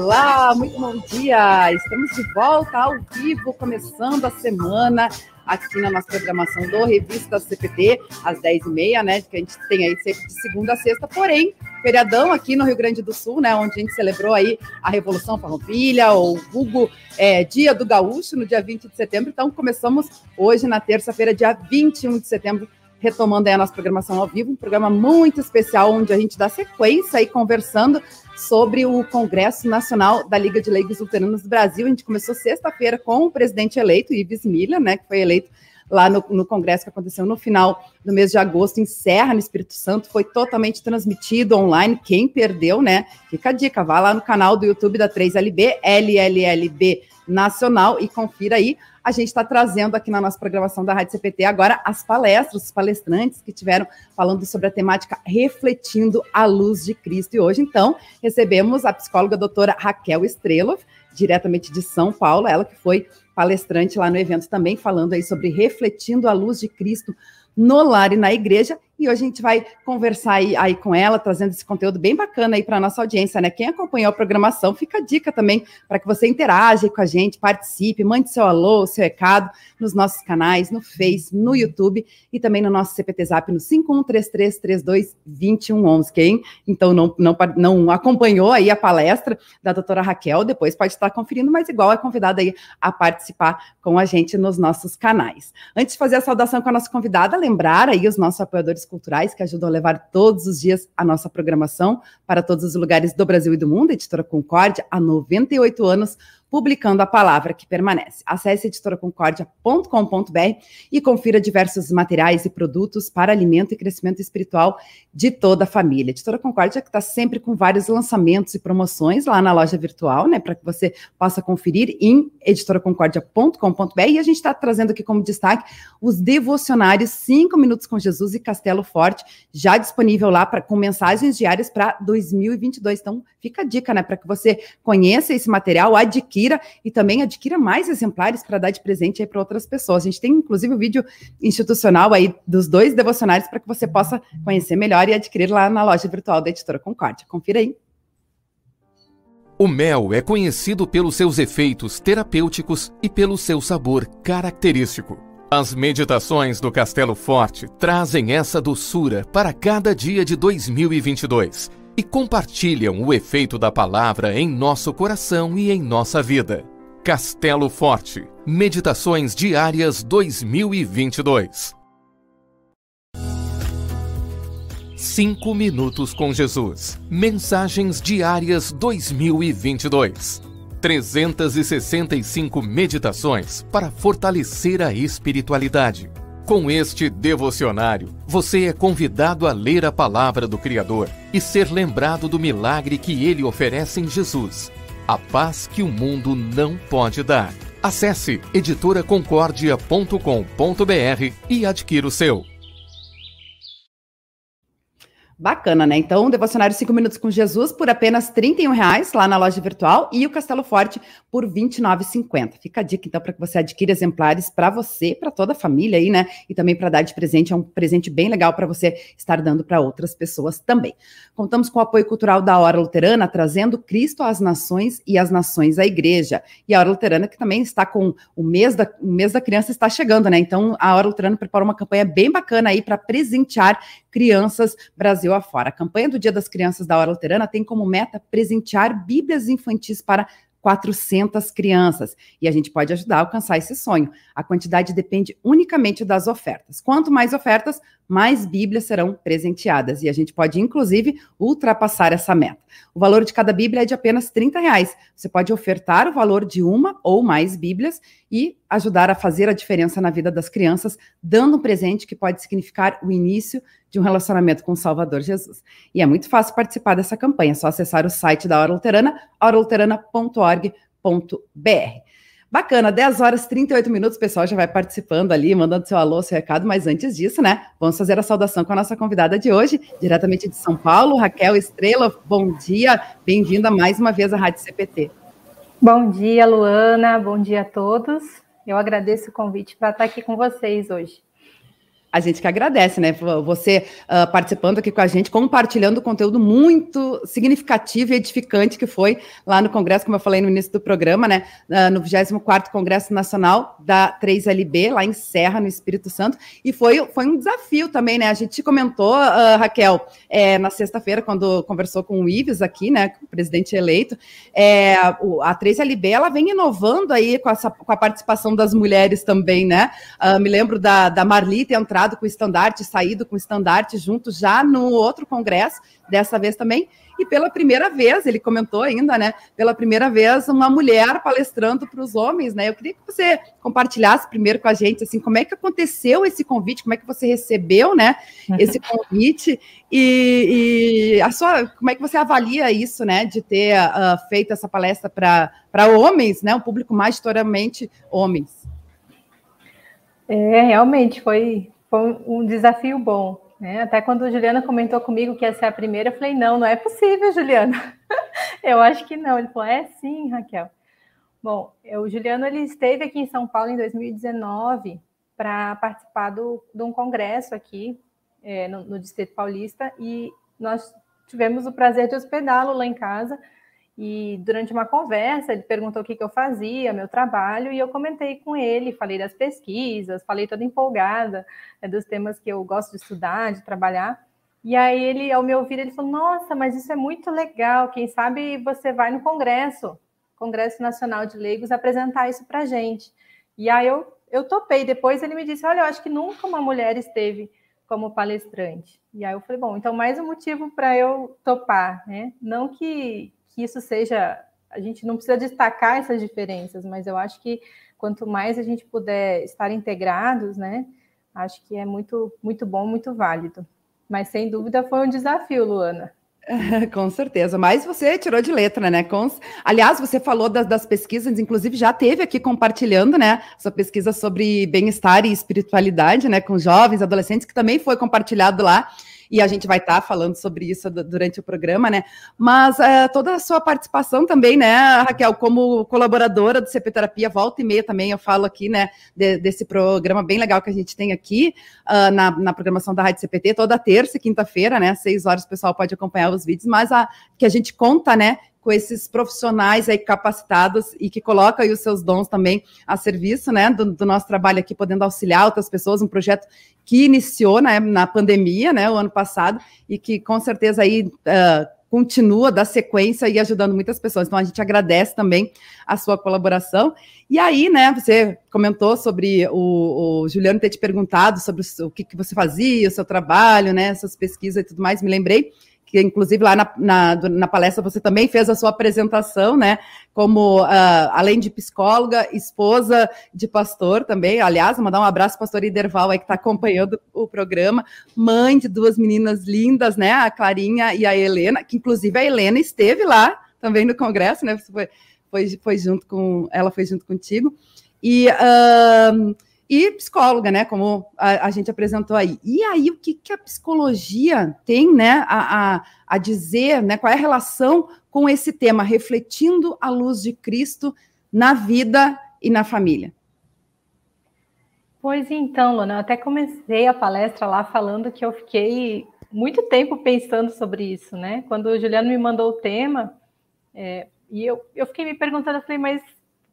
Olá, muito bom dia! Estamos de volta ao vivo, começando a semana aqui na nossa programação do Revista CPT, às 10h30, né? Que a gente tem aí sempre de segunda a sexta, porém, feriadão aqui no Rio Grande do Sul, né? Onde a gente celebrou aí a Revolução Farroupilha, o vulgo é, Dia do Gaúcho, no dia 20 de setembro. Então, começamos hoje, na terça-feira, dia 21 de setembro, retomando aí a nossa programação ao vivo, um programa muito especial, onde a gente dá sequência aí conversando sobre o Congresso Nacional da Liga de Leigos Luteranos do Brasil. A gente começou sexta-feira com o presidente eleito, Ives Miller, né, que foi eleito lá no, no, congresso que aconteceu no final do mês de agosto, em Serra, no Espírito Santo, foi totalmente transmitido online. Quem perdeu, né? Fica a dica, vá lá no canal do YouTube da 3LB, LLLB Nacional, e confira aí a gente está trazendo aqui na nossa programação da Rádio CPT agora as palestras, os palestrantes que tiveram falando sobre a temática Refletindo a Luz de Cristo. E hoje, então, recebemos a psicóloga doutora Raquel Estrelov, diretamente de São Paulo, ela que foi palestrante lá no evento também, falando aí sobre Refletindo a Luz de Cristo no lar e na igreja. E hoje a gente vai conversar aí, aí com ela, trazendo esse conteúdo bem bacana aí para a nossa audiência, né? Quem acompanhou a programação, fica a dica também para que você interaja com a gente, participe, mande seu alô, seu recado nos nossos canais, no Face, no YouTube e também no nosso CPT Zap no 5133322111. Quem então não, não, não acompanhou aí a palestra da doutora Raquel, depois pode estar conferindo, mas igual é convidada aí a participar com a gente nos nossos canais. Antes de fazer a saudação com a nossa convidada, lembrar aí os nossos apoiadores culturais que ajudam a levar todos os dias a nossa programação para todos os lugares do Brasil e do mundo. Editora Concórdia, há 98 anos, publicando a palavra que permanece. Acesse editoraconcordia.com.br e confira diversos materiais e produtos para alimento e crescimento espiritual de toda a família. Editora Concórdia que está sempre com vários lançamentos e promoções lá na loja virtual, né, para que você possa conferir em editoraconcordia.com.br e a gente está trazendo aqui como destaque os devocionários 5 minutos com Jesus e Castelo Forte, já disponível lá pra, com mensagens diárias para 2022. Então, fica a dica, né, para que você conheça esse material, adquira adquira e também adquira mais exemplares para dar de presente aí para outras pessoas. A gente tem inclusive o um vídeo institucional aí dos dois devocionários para que você possa conhecer melhor e adquirir lá na loja virtual da Editora Concórdia. Confira aí. O mel é conhecido pelos seus efeitos terapêuticos e pelo seu sabor característico. As meditações do Castelo Forte trazem essa doçura para cada dia de 2022 e compartilham o efeito da palavra em nosso coração e em nossa vida. Castelo Forte Meditações Diárias 2022 Cinco Minutos com Jesus Mensagens Diárias 2022 365 meditações para fortalecer a espiritualidade com este devocionário, você é convidado a ler a palavra do Criador e ser lembrado do milagre que ele oferece em Jesus, a paz que o mundo não pode dar. Acesse editoraconcordia.com.br e adquira o seu. Bacana, né? Então, o Devocionário 5 Minutos com Jesus por apenas R$ reais lá na loja virtual e o Castelo Forte por R$ 29,50. Fica a dica, então, para que você adquira exemplares para você, para toda a família aí, né? E também para dar de presente. É um presente bem legal para você estar dando para outras pessoas também. Contamos com o apoio cultural da Hora Luterana, trazendo Cristo às nações e as nações à igreja. E a Hora Luterana, que também está com o mês da, o mês da criança está chegando, né? Então, a Hora Luterana preparou uma campanha bem bacana aí para presentear crianças Brasil afora. A campanha do Dia das Crianças da Hora Luterana tem como meta presentear Bíblias infantis para 400 crianças. E a gente pode ajudar a alcançar esse sonho. A quantidade depende unicamente das ofertas. Quanto mais ofertas, mais Bíblias serão presenteadas. E a gente pode, inclusive, ultrapassar essa meta. O valor de cada Bíblia é de apenas 30 reais. Você pode ofertar o valor de uma ou mais Bíblias e ajudar a fazer a diferença na vida das crianças, dando um presente que pode significar o início de um relacionamento com o Salvador Jesus. E é muito fácil participar dessa campanha, é só acessar o site da Hora Luterana, horaluterana.org.br. Bacana, 10 horas e 38 minutos, o pessoal já vai participando ali, mandando seu alô, seu recado, mas antes disso, né, vamos fazer a saudação com a nossa convidada de hoje, diretamente de São Paulo, Raquel Estrela, bom dia, bem-vinda mais uma vez à Rádio CPT. Bom dia, Luana, bom dia a todos, eu agradeço o convite para estar aqui com vocês hoje. A gente que agradece, né? Você uh, participando aqui com a gente, compartilhando conteúdo muito significativo e edificante que foi lá no Congresso, como eu falei no início do programa, né? Uh, no 24 Congresso Nacional da 3LB, lá em Serra, no Espírito Santo. E foi, foi um desafio também, né? A gente comentou, uh, Raquel, é, na sexta-feira, quando conversou com o Ives aqui, né? O presidente eleito, é, a 3LB ela vem inovando aí com, essa, com a participação das mulheres também, né? me lembro da, da Marli ter entrado com o estandarte, saído com o estandarte junto já no outro congresso, dessa vez também, e pela primeira vez, ele comentou ainda, né? Pela primeira vez, uma mulher palestrando para os homens, né? Eu queria que você compartilhasse primeiro com a gente, assim, como é que aconteceu esse convite, como é que você recebeu, né? Esse convite e, e a sua, como é que você avalia isso, né? De ter uh, feito essa palestra para homens, né? Um público majoritariamente homens. É, realmente foi foi um desafio bom. Né? Até quando a Juliana comentou comigo que ia ser a primeira, eu falei, não, não é possível, Juliana. eu acho que não. Ele falou, é sim, Raquel. Bom, o Juliano ele esteve aqui em São Paulo em 2019 para participar do, de um congresso aqui é, no, no Distrito Paulista e nós tivemos o prazer de hospedá-lo lá em casa e durante uma conversa, ele perguntou o que, que eu fazia, meu trabalho, e eu comentei com ele, falei das pesquisas, falei toda empolgada né, dos temas que eu gosto de estudar, de trabalhar. E aí ele, ao me ouvir, ele falou: Nossa, mas isso é muito legal. Quem sabe você vai no Congresso, Congresso Nacional de Leigos, apresentar isso para gente. E aí eu, eu topei. Depois ele me disse: Olha, eu acho que nunca uma mulher esteve como palestrante. E aí eu falei: Bom, então mais um motivo para eu topar, né? Não que que isso seja. A gente não precisa destacar essas diferenças, mas eu acho que quanto mais a gente puder estar integrados, né? Acho que é muito, muito bom, muito válido. Mas sem dúvida foi um desafio, Luana. Com certeza, mas você tirou de letra, né? Com... Aliás, você falou das, das, pesquisas, inclusive já teve aqui compartilhando, né? Essa pesquisa sobre bem-estar e espiritualidade, né? Com jovens, adolescentes, que também foi compartilhado lá e a gente vai estar tá falando sobre isso durante o programa, né? Mas é, toda a sua participação também, né, Raquel, como colaboradora do CP Terapia, volta e meia também eu falo aqui, né, de, desse programa bem legal que a gente tem aqui uh, na, na, programação da Rádio CPT, toda terça e quinta-feira, né, seis horas o pessoal pode acompanhar os vídeos, mas a, que a gente conta, né, com esses profissionais aí capacitados e que colocam aí os seus dons também a serviço, né, do, do nosso trabalho aqui, podendo auxiliar outras pessoas, um projeto que iniciou né, na pandemia, né, o ano passado, e que com certeza aí uh, continua da sequência e ajudando muitas pessoas. Então a gente agradece também a sua colaboração. E aí, né, você comentou sobre o, o Juliano ter te perguntado sobre o, o que, que você fazia, o seu trabalho, né, essas pesquisas e tudo mais. Me lembrei que inclusive lá na, na, na, palestra você também fez a sua apresentação, né? Como, uh, além de psicóloga, esposa de pastor também. Aliás, mandar um abraço pastor Iderval aí que está acompanhando o programa. Mãe de duas meninas lindas, né? A Clarinha e a Helena, que inclusive a Helena esteve lá também no congresso, né? Você foi, foi, foi junto com. Ela foi junto contigo. E. Uh, e psicóloga, né? Como a, a, gente apresentou aí. E aí, o que, que a psicologia tem, né, a, a, a, dizer, né? Qual é a relação com esse tema, refletindo a luz de Cristo na vida e na família? Pois então, Luna, eu até comecei a palestra lá falando que eu fiquei muito tempo pensando sobre isso, né? Quando o Juliano me mandou o tema, é, e eu, eu fiquei me perguntando, eu falei, mas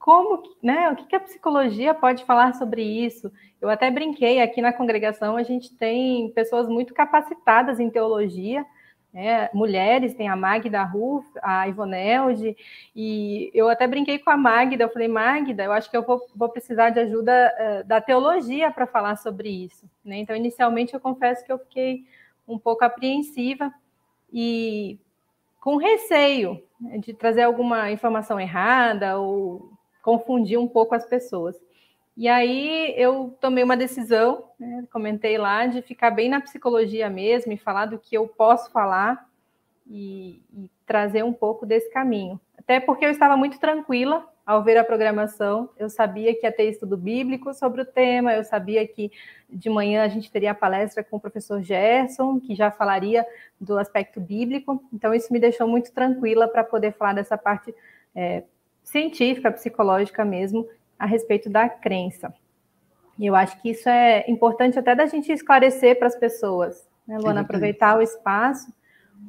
como, né, o que a psicologia pode falar sobre isso? Eu até brinquei aqui na congregação, a gente tem pessoas muito capacitadas em teologia, né, mulheres, tem a Magda Ruf, a Ivonelde, e eu até brinquei com a Magda, eu falei, Magda, eu acho que eu vou, vou precisar de ajuda uh, da teologia para falar sobre isso. Né? Então, inicialmente, eu confesso que eu fiquei um pouco apreensiva e com receio né, de trazer alguma informação errada ou confundir um pouco as pessoas. E aí eu tomei uma decisão, né, comentei lá, de ficar bem na psicologia mesmo e falar do que eu posso falar e, e trazer um pouco desse caminho. Até porque eu estava muito tranquila ao ver a programação, eu sabia que ia ter estudo bíblico sobre o tema, eu sabia que de manhã a gente teria a palestra com o professor Gerson, que já falaria do aspecto bíblico, então isso me deixou muito tranquila para poder falar dessa parte é, científica, psicológica mesmo, a respeito da crença. E eu acho que isso é importante até da gente esclarecer para as pessoas, né, Luana? Aproveitar o espaço,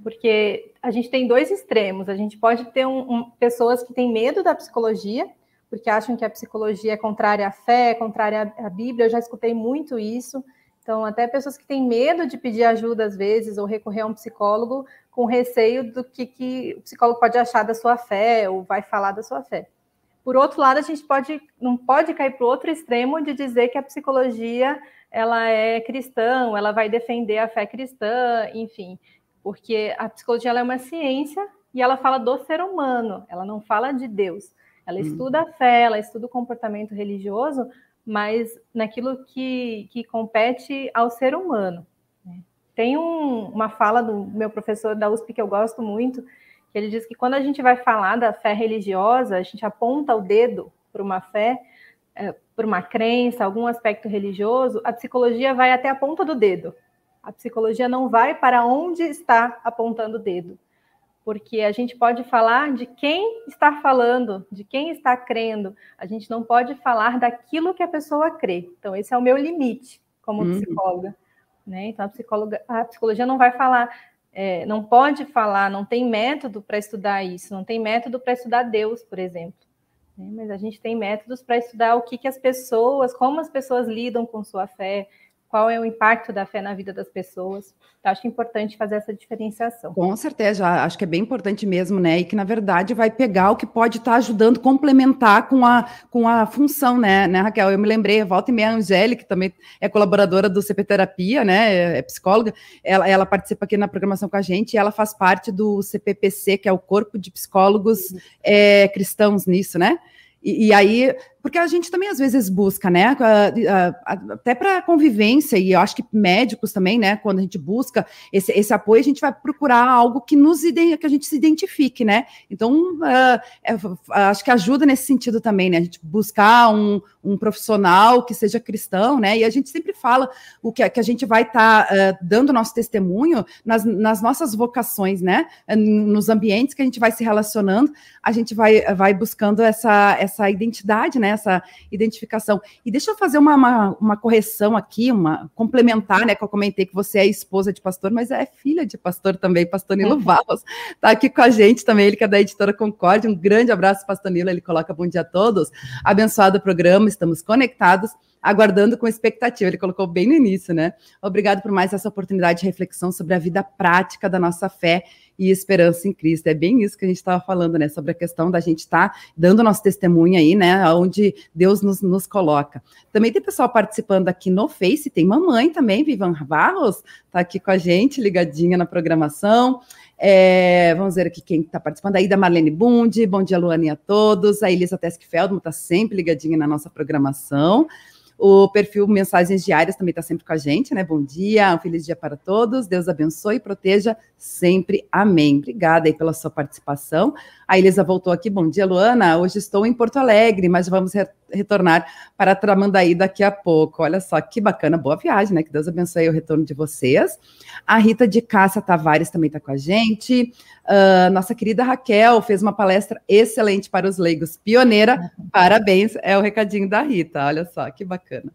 porque a gente tem dois extremos. A gente pode ter um, um, pessoas que têm medo da psicologia, porque acham que a psicologia é contrária à fé, é contrária à Bíblia. Eu já escutei muito isso. Então, até pessoas que têm medo de pedir ajuda às vezes ou recorrer a um psicólogo com receio do que, que o psicólogo pode achar da sua fé ou vai falar da sua fé. Por outro lado, a gente pode não pode cair para o outro extremo de dizer que a psicologia ela é cristã, ela vai defender a fé cristã, enfim, porque a psicologia é uma ciência e ela fala do ser humano, ela não fala de Deus. Ela hum. estuda a fé, ela estuda o comportamento religioso, mas naquilo que, que compete ao ser humano. Tem um, uma fala do meu professor da USP que eu gosto muito, que ele diz que quando a gente vai falar da fé religiosa, a gente aponta o dedo para uma fé, é, para uma crença, algum aspecto religioso, a psicologia vai até a ponta do dedo. A psicologia não vai para onde está apontando o dedo porque a gente pode falar de quem está falando, de quem está crendo. A gente não pode falar daquilo que a pessoa crê. Então, esse é o meu limite como uhum. psicóloga. Né? Então, a, a psicologia não vai falar, é, não pode falar, não tem método para estudar isso, não tem método para estudar Deus, por exemplo. Né? Mas a gente tem métodos para estudar o que, que as pessoas, como as pessoas lidam com sua fé, qual é o impacto da fé na vida das pessoas. Então, acho importante fazer essa diferenciação. Com certeza, acho que é bem importante mesmo, né? E que, na verdade, vai pegar o que pode estar tá ajudando, complementar com a, com a função, né, né, Raquel? Eu me lembrei, volta e meia, a Angélica, que também é colaboradora do CP Terapia, né? É, psicóloga, ela, ela participa aqui na programação com a gente e ela faz parte do CPPC, que é o Corpo de Psicólogos é, Cristãos nisso, né? E, e, aí porque a gente também às vezes busca, né, até para convivência, e eu acho que médicos também, né, quando a gente busca esse, esse apoio, a gente vai procurar algo que nos que a gente se identifique, né? Então, uh, é, acho que ajuda nesse sentido também, né? A gente buscar um, um profissional que seja cristão, né? E a gente sempre fala o que, que a gente vai estar tá, uh, dando nosso testemunho nas, nas nossas vocações, né? Nos ambientes que a gente vai se relacionando, a gente vai, vai buscando essa, essa identidade, né? Essa identificação. E deixa eu fazer uma, uma, uma, correção aqui, uma complementar, né? Que eu comentei que você é esposa de pastor, mas é filha de pastor também, pastor Nilo uhum. está aqui com a gente também, ele que é da editora Concorde. Um grande abraço, pastor Nilo, ele coloca bom dia a todos. Abençoado o programa, estamos conectados aguardando com expectativa. Ele colocou bem no início, né? Obrigado por mais essa oportunidade de reflexão sobre a vida prática da nossa fé e esperança em Cristo. É bem isso que a gente estava falando, né? Sobre a questão da gente estar tá dando nosso testemunho aí, né? Onde Deus nos, nos coloca. Também tem pessoal participando aqui no Face, tem mamãe também, Vivan Barros, está aqui com a gente, ligadinha na programação. É, vamos ver aqui quem está participando. Aí da Marlene Bundi, bom dia, Luane, a todos. A Elisa Tesk Feldman está sempre ligadinha na nossa programação. O perfil Mensagens Diárias também está sempre com a gente, né? Bom dia, um feliz dia para todos. Deus abençoe e proteja sempre. Amém. Obrigada aí pela sua participação. A Elisa voltou aqui. Bom dia, Luana. Hoje estou em Porto Alegre, mas vamos re retornar para Tramandaí daqui a pouco. Olha só que bacana, boa viagem, né? Que Deus abençoe o retorno de vocês. A Rita de Cássia Tavares também está com a gente. Uh, nossa querida Raquel fez uma palestra excelente para os leigos, pioneira. Parabéns, é o recadinho da Rita. Olha só que bacana.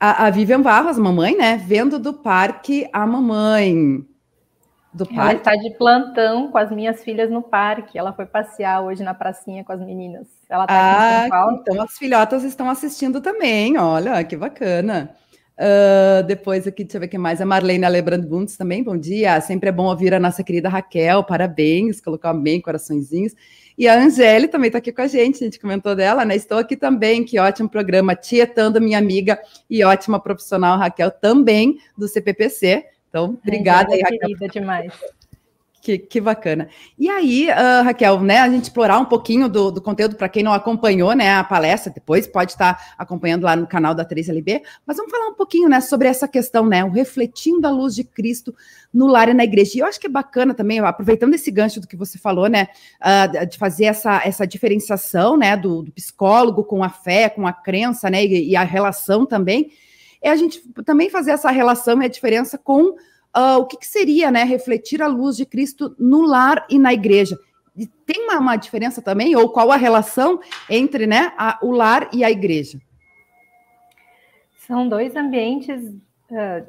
A, a Vivian Barros, mamãe, né? Vendo do parque a mamãe do parque. Ela está de plantão com as minhas filhas no parque. Ela foi passear hoje na pracinha com as meninas. Ela está ah. Então as filhotas estão assistindo também. Olha, que bacana. Uh, depois aqui, deixa eu ver quem mais. A Marlene Alebrando Bundes também, bom dia. Sempre é bom ouvir a nossa querida Raquel, parabéns, colocou bem coraçõezinhos. E a Angele também está aqui com a gente, a gente comentou dela, né? Estou aqui também, que ótimo programa, tietando minha amiga e ótima profissional Raquel, também do CPPC. Então, obrigada. É, querida demais. Que, que, bacana. E aí, uh, Raquel, né, a gente explorar um pouquinho do, do conteúdo para quem não acompanhou, né, a palestra, depois pode estar acompanhando lá no canal da 3LB, mas vamos falar um pouquinho, né, sobre essa questão, né, o refletindo a luz de Cristo no lar e na igreja. E eu acho que é bacana também, aproveitando esse gancho do que você falou, né, uh, de fazer essa, essa diferenciação, né, do, do, psicólogo com a fé, com a crença, né, e, e a relação também, é a gente também fazer essa relação e a diferença com uh, o que, que, seria, né, refletir a luz de Cristo no lar e na igreja. E tem uma, uma, diferença também, ou qual a relação entre, né, a, o lar e a igreja? São dois ambientes, uh,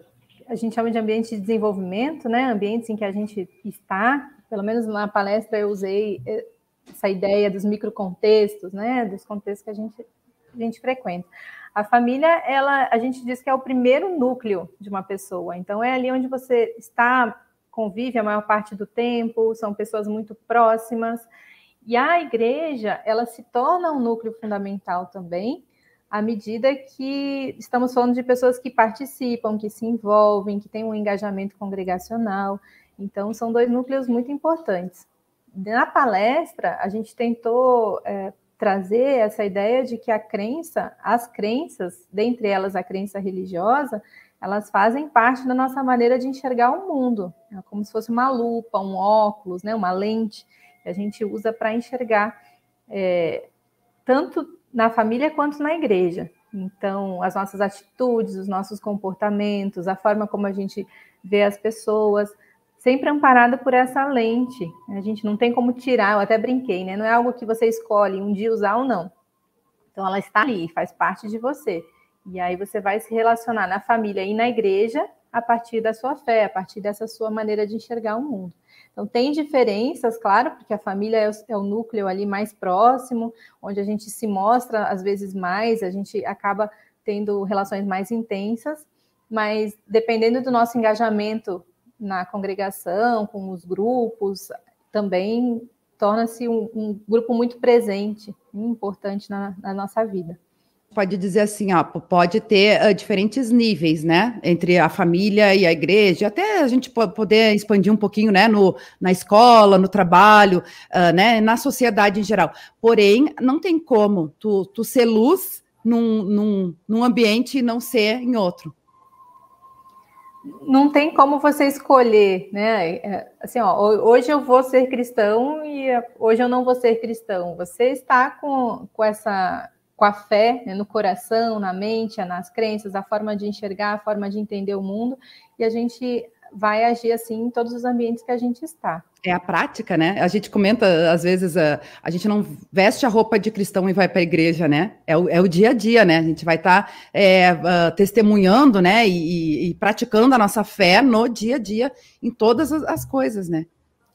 a gente chama de ambiente de desenvolvimento, né? Ambientes em que a gente está, pelo menos na palestra eu usei eh, essa ideia dos microcontextos, né? Dos contextos que a gente, a gente frequenta. A família, ela, a gente diz que é o primeiro núcleo de uma pessoa. Então é ali onde você está, convive a maior parte do tempo, são pessoas muito próximas. E a igreja, ela se torna um núcleo fundamental também, à medida que estamos falando de pessoas que participam, que se envolvem, que têm um engajamento congregacional. Então, são dois núcleos muito importantes. Na palestra, a gente tentou é, trazer essa ideia de que a crença, as crenças, dentre elas a crença religiosa, elas fazem parte da nossa maneira de enxergar o mundo, é como se fosse uma lupa, um óculos, né, uma lente que a gente usa para enxergar é, tanto na família quanto na igreja. Então, as nossas atitudes, os nossos comportamentos, a forma como a gente vê as pessoas, sempre amparada por essa lente. A gente não tem como tirar, eu até brinquei, né? Não é algo que você escolhe um dia usar ou não. Então ela está ali, faz parte de você. E aí você vai se relacionar na família e na igreja a partir da sua fé, a partir dessa sua maneira de enxergar o mundo. Então tem diferenças, claro, porque a família é o, é o núcleo ali mais próximo, onde a gente se mostra às vezes mais, a gente acaba tendo relações mais intensas, mas dependendo do nosso engajamento na congregação, com os grupos, também torna-se um, um, grupo muito presente, importante na, na, nossa vida. Pode dizer assim, ó, pode ter uh, diferentes níveis, né, entre a família e a igreja, até a gente poder expandir um pouquinho, né, no, na escola, no trabalho, uh, né, na sociedade em geral. Porém, não tem como tu, tu ser luz num, num, num ambiente e não ser em outro não tem como você escolher, né? É, assim, ó, hoje eu vou ser cristão e hoje eu não vou ser cristão. Você está com, com essa com a fé né, no coração, na mente, nas crenças, a forma de enxergar, a forma de entender o mundo, e a gente vai agir assim em todos os ambientes que a gente está. É a prática, né? A gente comenta, às vezes, a, a gente não veste a roupa de cristão e vai para a igreja, né? É o, é o dia a dia, né? A gente vai estar tá, é, uh, testemunhando, né? E, e, praticando a nossa fé no dia a dia, em todas as, as coisas, né?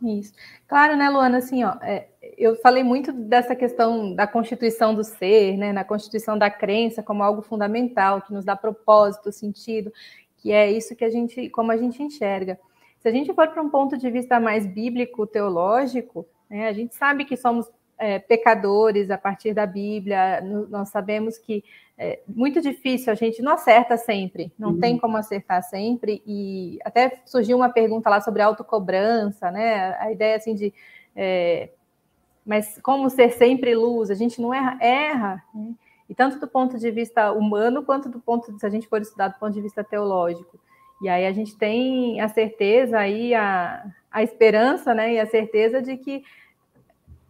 Isso. Claro, né, Luana? Assim, ó, é, eu falei muito dessa questão da constituição do ser, né? Na constituição da crença como algo fundamental, que nos dá propósito, sentido que é isso que a gente, como a gente enxerga. Se a gente for para um ponto de vista mais bíblico, teológico, né, a gente sabe que somos é, pecadores a partir da Bíblia, nós sabemos que é muito difícil, a gente não acerta sempre, não uhum. tem como acertar sempre, e até surgiu uma pergunta lá sobre autocobrança, né? A ideia assim de. É, mas como ser sempre luz? A gente não erra, erra. Né? E tanto do ponto de vista humano, quanto do ponto, se a gente for estudar do ponto de vista teológico. E aí a gente tem a certeza aí, a, a esperança, né? E a certeza de que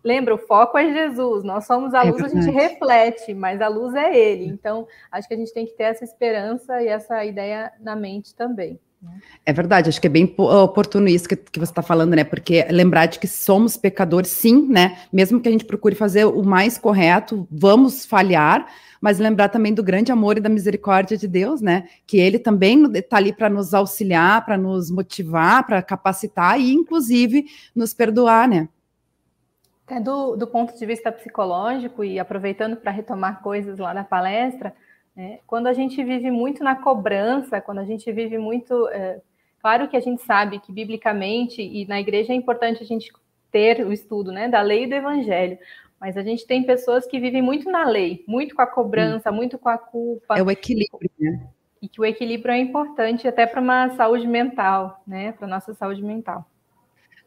lembra, o foco é Jesus, nós somos a é luz, é a gente reflete, mas a luz é ele. Então, acho que a gente tem que ter essa esperança e essa ideia na mente também. É verdade, acho que é bem oportuno isso que, que você está falando, né? Porque lembrar de que somos pecadores, sim, né? Mesmo que a gente procure fazer o mais correto, vamos falhar, mas lembrar também do grande amor e da misericórdia de Deus, né? Que Ele também está ali para nos auxiliar, para nos motivar, para capacitar e, inclusive, nos perdoar, né? Até do, do ponto de vista psicológico, e aproveitando para retomar coisas lá na palestra, é, quando a gente vive muito na cobrança, quando a gente vive muito. É, claro que a gente sabe que biblicamente e na igreja é importante a gente ter o estudo né, da lei e do evangelho, mas a gente tem pessoas que vivem muito na lei, muito com a cobrança, muito com a culpa. É o equilíbrio, né? E que o equilíbrio é importante até para uma saúde mental, né? Para nossa saúde mental.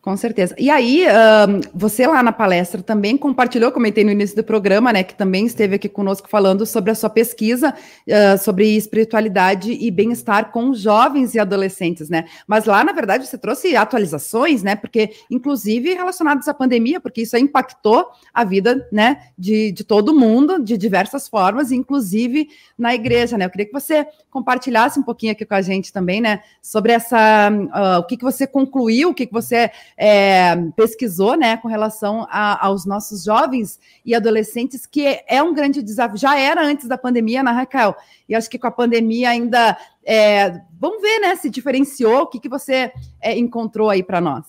Com certeza. E aí, uh, você lá na palestra também compartilhou, comentei no início do programa, né, que também esteve aqui conosco falando sobre a sua pesquisa uh, sobre espiritualidade e bem-estar com jovens e adolescentes, né? Mas lá, na verdade, você trouxe atualizações, né? Porque, inclusive, relacionadas à pandemia, porque isso impactou a vida, né, de, de todo mundo, de diversas formas, inclusive na igreja, né? Eu queria que você compartilhasse um pouquinho aqui com a gente também, né, sobre essa, uh, o que, que você concluiu, o que, que você é, pesquisou, né, com relação a, aos nossos jovens e adolescentes, que é um grande desafio. Já era antes da pandemia, na né, Raquel, e acho que com a pandemia ainda. É, vamos ver, né, se diferenciou. O que, que você é, encontrou aí para nós,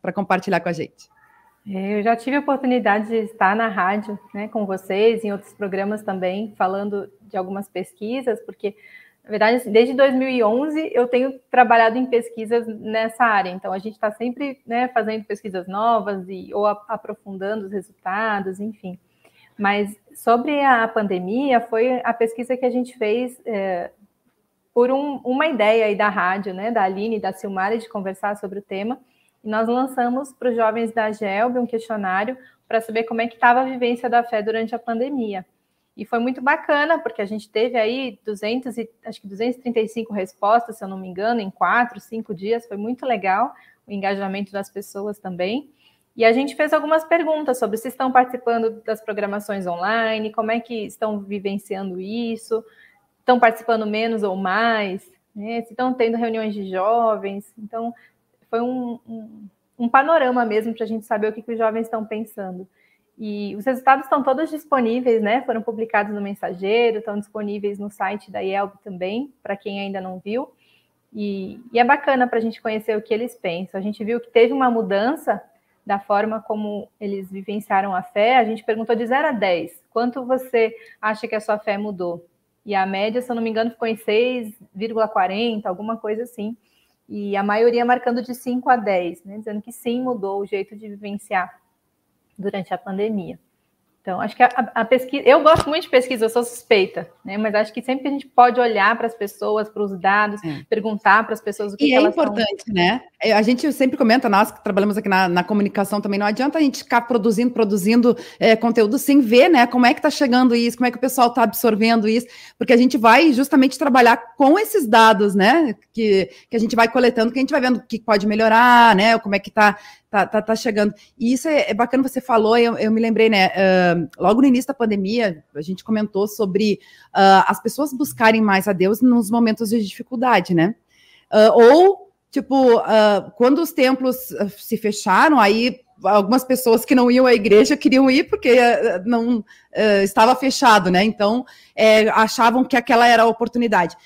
para compartilhar com a gente? É, eu já tive a oportunidade de estar na rádio, né, com vocês, em outros programas também, falando de algumas pesquisas, porque na verdade, assim, desde 2011 eu tenho trabalhado em pesquisas nessa área, então a gente está sempre né, fazendo pesquisas novas e ou aprofundando os resultados, enfim. Mas sobre a pandemia, foi a pesquisa que a gente fez é, por um, uma ideia aí da rádio, né, da Aline e da Silmara, de conversar sobre o tema, e nós lançamos para os jovens da GELB um questionário para saber como é que estava a vivência da fé durante a pandemia. E foi muito bacana, porque a gente teve aí 200 e, acho que 235 respostas, se eu não me engano, em quatro, cinco dias. Foi muito legal o engajamento das pessoas também. E a gente fez algumas perguntas sobre se estão participando das programações online, como é que estão vivenciando isso, estão participando menos ou mais, né? se estão tendo reuniões de jovens. Então, foi um, um, um panorama mesmo para a gente saber o que, que os jovens estão pensando. E os resultados estão todos disponíveis, né? Foram publicados no Mensageiro, estão disponíveis no site da IELB também, para quem ainda não viu. E, e é bacana para a gente conhecer o que eles pensam. A gente viu que teve uma mudança da forma como eles vivenciaram a fé. A gente perguntou de 0 a 10, quanto você acha que a sua fé mudou? E a média, se eu não me engano, ficou em 6,40, alguma coisa assim. E a maioria marcando de 5 a 10, né? dizendo que sim, mudou o jeito de vivenciar durante a pandemia. Então, acho que a, a, pesquisa. Eu gosto muito de pesquisa, eu sou suspeita, né? Mas acho que sempre que a gente pode olhar para as pessoas, para os dados, é. perguntar para as pessoas o que, e que é importante, estão... né? É, a gente sempre comenta, nós que trabalhamos aqui na, na comunicação também, não adianta a gente ficar produzindo, produzindo é, conteúdo sem ver, né? Como é que está chegando isso, como é que o pessoal está absorvendo isso, porque a gente vai justamente trabalhar com esses dados, né? Que, que a gente vai coletando, que a gente vai vendo o que pode melhorar, né? Como é que está tá, tá, tá chegando. E isso é, é bacana, você falou, eu, eu me lembrei, né? Uh, logo no início da pandemia, a gente comentou sobre uh, as pessoas buscarem mais a Deus nos momentos de dificuldade, né? Uh, ou, tipo, quando os templos se fecharam, aí algumas pessoas que não iam à igreja queriam ir porque uh, não uh, estava fechado, né? Então é, achavam que aquela era a oportunidade.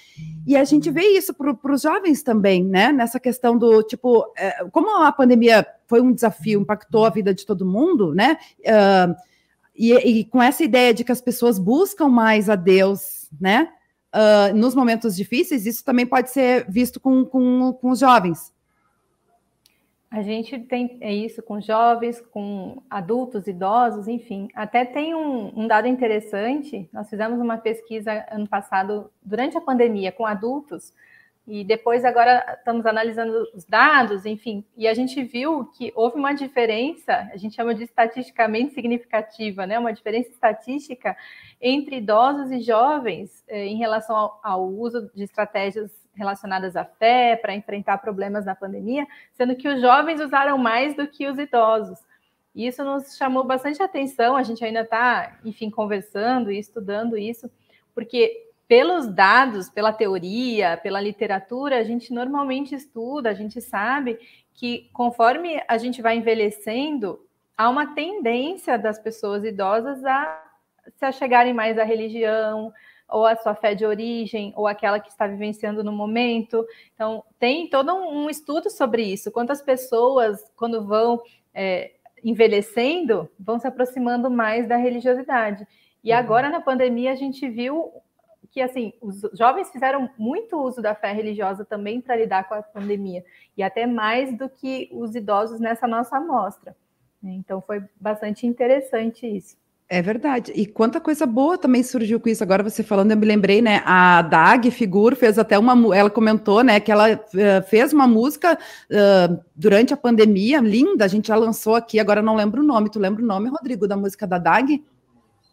E a gente vê isso para os jovens também, né? Nessa questão do tipo, é, como a pandemia foi um desafio, impactou a vida de todo mundo, né? Uh, e, e, com essa ideia de que as pessoas buscam mais a Deus, né? nos momentos difíceis, isso também pode ser visto com, com, com os jovens. A gente tem é isso com jovens, com adultos, idosos, enfim. Até tem um, um, dado interessante. Nós fizemos uma pesquisa ano passado, durante a pandemia, com adultos, e depois agora estamos analisando os dados, enfim, e a gente viu que houve uma diferença, a gente chama de estatisticamente significativa, né? Uma diferença estatística entre idosos e jovens eh, em relação ao, ao uso de estratégias relacionadas à fé, para enfrentar problemas na pandemia, sendo que os jovens usaram mais do que os idosos. E isso nos chamou bastante atenção, a gente ainda está, enfim, conversando e estudando isso, porque pelos dados, pela teoria, pela literatura, a gente normalmente estuda, a gente sabe que conforme a gente vai envelhecendo, há uma tendência das pessoas idosas a se achegarem mais à religião, ou a sua fé de origem, ou aquela que está vivenciando no momento. Então, tem todo um estudo sobre isso. Quantas pessoas, quando vão é, envelhecendo, vão se aproximando mais da religiosidade. E uhum. agora, na pandemia, a gente viu que assim os jovens fizeram muito uso da fé religiosa também para lidar com a pandemia e até mais do que os idosos nessa nossa amostra. Então foi bastante interessante isso. É verdade. E quanta coisa boa também surgiu com isso. Agora você falando, eu me lembrei, né? A Dag Figur fez até uma. Ela comentou, né? Que ela uh, fez uma música uh, durante a pandemia, linda. A gente já lançou aqui, agora não lembro o nome. Tu lembra o nome, Rodrigo, da música da Dag?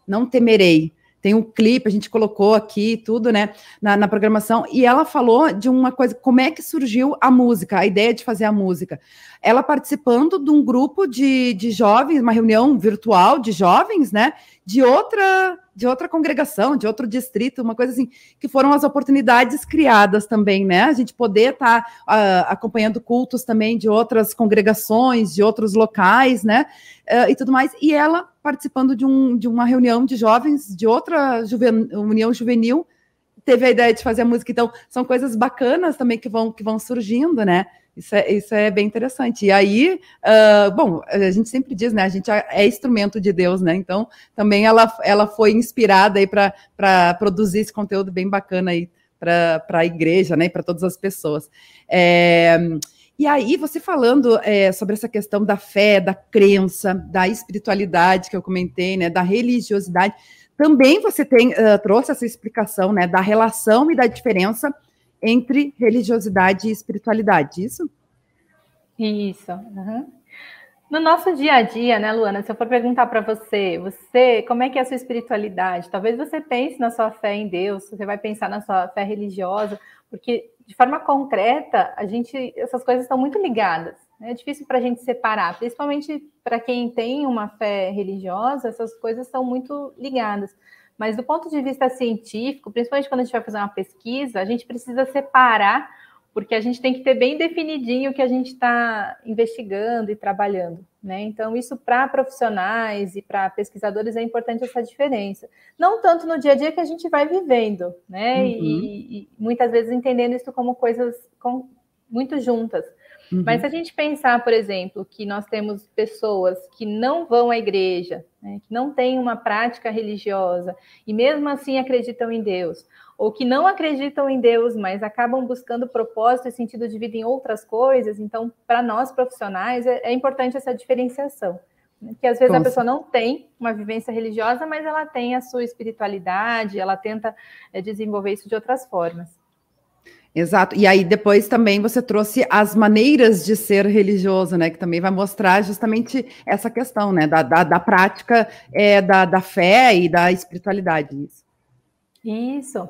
Não temerei tem um clipe, a gente colocou aqui tudo, né, na, na, programação, e ela falou de uma coisa, como é que surgiu a música, a ideia de fazer a música. Ela participando de um grupo de, de jovens, uma reunião virtual de jovens, né, de outra de outra congregação, de outro distrito, uma coisa assim, que foram as oportunidades criadas também, né? A gente poder estar tá, uh, acompanhando cultos também de outras congregações, de outros locais, né? Uh, e tudo mais. E ela participando de, um, de uma reunião de jovens de outra juven, união juvenil, teve a ideia de fazer a música. Então, são coisas bacanas também que vão, que vão surgindo, né? Isso é, isso é bem interessante. E aí, uh, bom, a gente sempre diz, né? A gente é instrumento de Deus, né? Então, também ela, ela foi inspirada aí para produzir esse conteúdo bem bacana aí para a igreja, né? Para todas as pessoas. É, e aí, você falando é, sobre essa questão da fé, da crença, da espiritualidade que eu comentei, né? Da religiosidade, também você tem, uh, trouxe essa explicação, né? Da relação e da diferença entre religiosidade e espiritualidade, isso? Isso. Uhum. No nosso dia a dia, né, Luana, se eu for perguntar para você, você, como é que é a sua espiritualidade? Talvez você pense na sua fé em Deus, você vai pensar na sua fé religiosa, porque de forma concreta, a gente, essas coisas estão muito ligadas. Né? É difícil para a gente separar, principalmente para quem tem uma fé religiosa, essas coisas são muito ligadas. Mas do ponto de vista científico, principalmente quando a gente vai fazer uma pesquisa, a gente precisa separar, porque a gente tem que ter bem definidinho o que a gente está investigando e trabalhando. Né? Então, isso para profissionais e para pesquisadores é importante essa diferença. Não tanto no dia a dia que a gente vai vivendo, né? Uhum. E, e, muitas vezes entendendo isso como coisas com, muito juntas. Uhum. Mas se a gente pensar, por exemplo, que nós temos pessoas que não vão à igreja, né, que não têm uma prática religiosa e mesmo assim acreditam em Deus, ou que não acreditam em Deus, mas acabam buscando propósito e sentido de vida em outras coisas, então, para nós profissionais, é, é, importante essa diferenciação. Né, que às vezes a pessoa não tem uma vivência religiosa, mas ela tem a sua espiritualidade, ela tenta é, desenvolver isso de outras formas. Exato. E aí depois também você trouxe as maneiras de ser religioso, né? Que também vai mostrar justamente essa questão, né? Da, da, da prática é, da, da fé e da espiritualidade. Isso. Isso.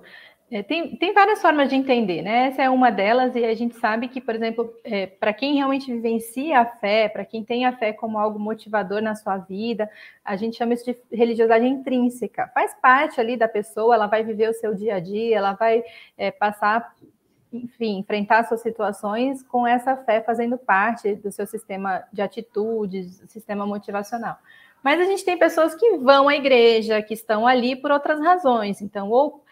É, tem, tem várias formas de entender, né? Essa é uma delas, e a gente sabe que, por exemplo, é, para quem realmente vivencia a fé, para quem tem a fé como algo motivador na sua vida, a gente chama isso de religiosidade intrínseca. Faz parte ali da pessoa, ela vai viver o seu dia a dia, ela vai é, passar enfim, enfrentar suas situações com essa fé fazendo parte do seu sistema de atitudes, sistema motivacional. Mas a gente tem pessoas que vão à igreja, que estão ali por outras razões. Então, ou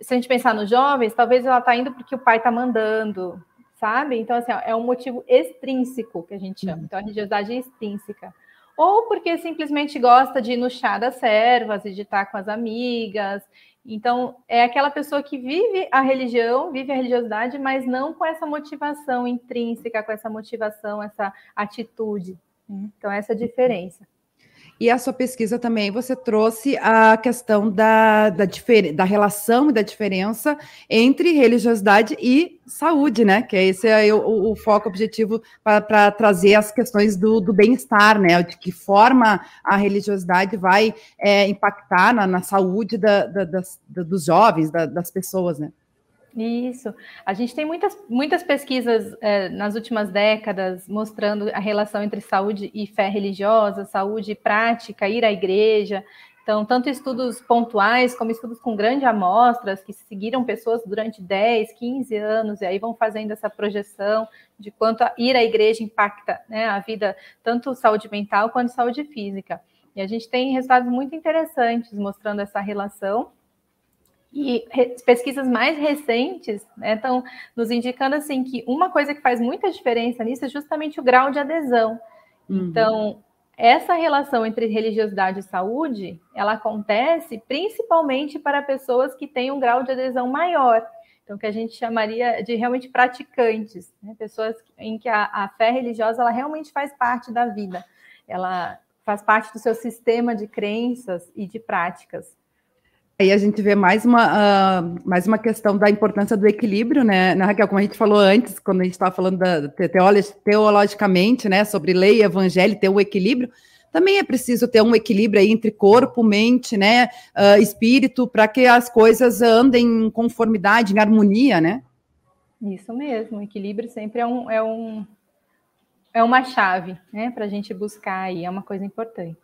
se a gente pensar nos jovens, talvez ela está indo porque o pai está mandando, sabe? Então, assim, é um motivo extrínseco que a gente chama. Então, a religiosidade é extrínseca. Ou porque simplesmente gosta de ir no chá das servas e de estar com as amigas então, é aquela pessoa que vive a religião, vive a religiosidade, mas não com essa motivação intrínseca, com essa motivação, essa atitude. Então, essa é a diferença. E a sua pesquisa também, você trouxe a questão da, da, da relação e da diferença entre religiosidade e saúde, né? Que esse é o, o foco objetivo para trazer as questões do, do bem-estar, né? De que forma a religiosidade vai é, impactar na, na saúde da, da, das, dos jovens, das pessoas, né? Isso. A gente tem muitas, muitas pesquisas é, nas últimas décadas mostrando a relação entre saúde e fé religiosa, saúde e prática, ir à igreja. Então, tanto estudos pontuais como estudos com grandes amostras, que seguiram pessoas durante 10, 15 anos, e aí vão fazendo essa projeção de quanto ir à igreja impacta né, a vida, tanto saúde mental quanto saúde física. E a gente tem resultados muito interessantes mostrando essa relação. E pesquisas mais recentes estão né, nos indicando assim que uma coisa que faz muita diferença nisso é justamente o grau de adesão. Uhum. Então, essa relação entre religiosidade e saúde, ela acontece principalmente para pessoas que têm um grau de adesão maior. Então, que a gente chamaria de realmente praticantes, né? pessoas em que a, a fé religiosa ela realmente faz parte da vida, ela faz parte do seu sistema de crenças e de práticas. Aí a gente vê mais uma, uh, mais uma questão da importância do equilíbrio, né, né, Raquel? Como a gente falou antes, quando a gente estava falando da, teologicamente, né, sobre lei e evangelho, ter o um equilíbrio, também é preciso ter um equilíbrio aí entre corpo, mente, né, uh, espírito, para que as coisas andem em conformidade, em harmonia, né? Isso mesmo, o equilíbrio sempre é, um, é, um, é uma chave, né, para a gente buscar aí, é uma coisa importante.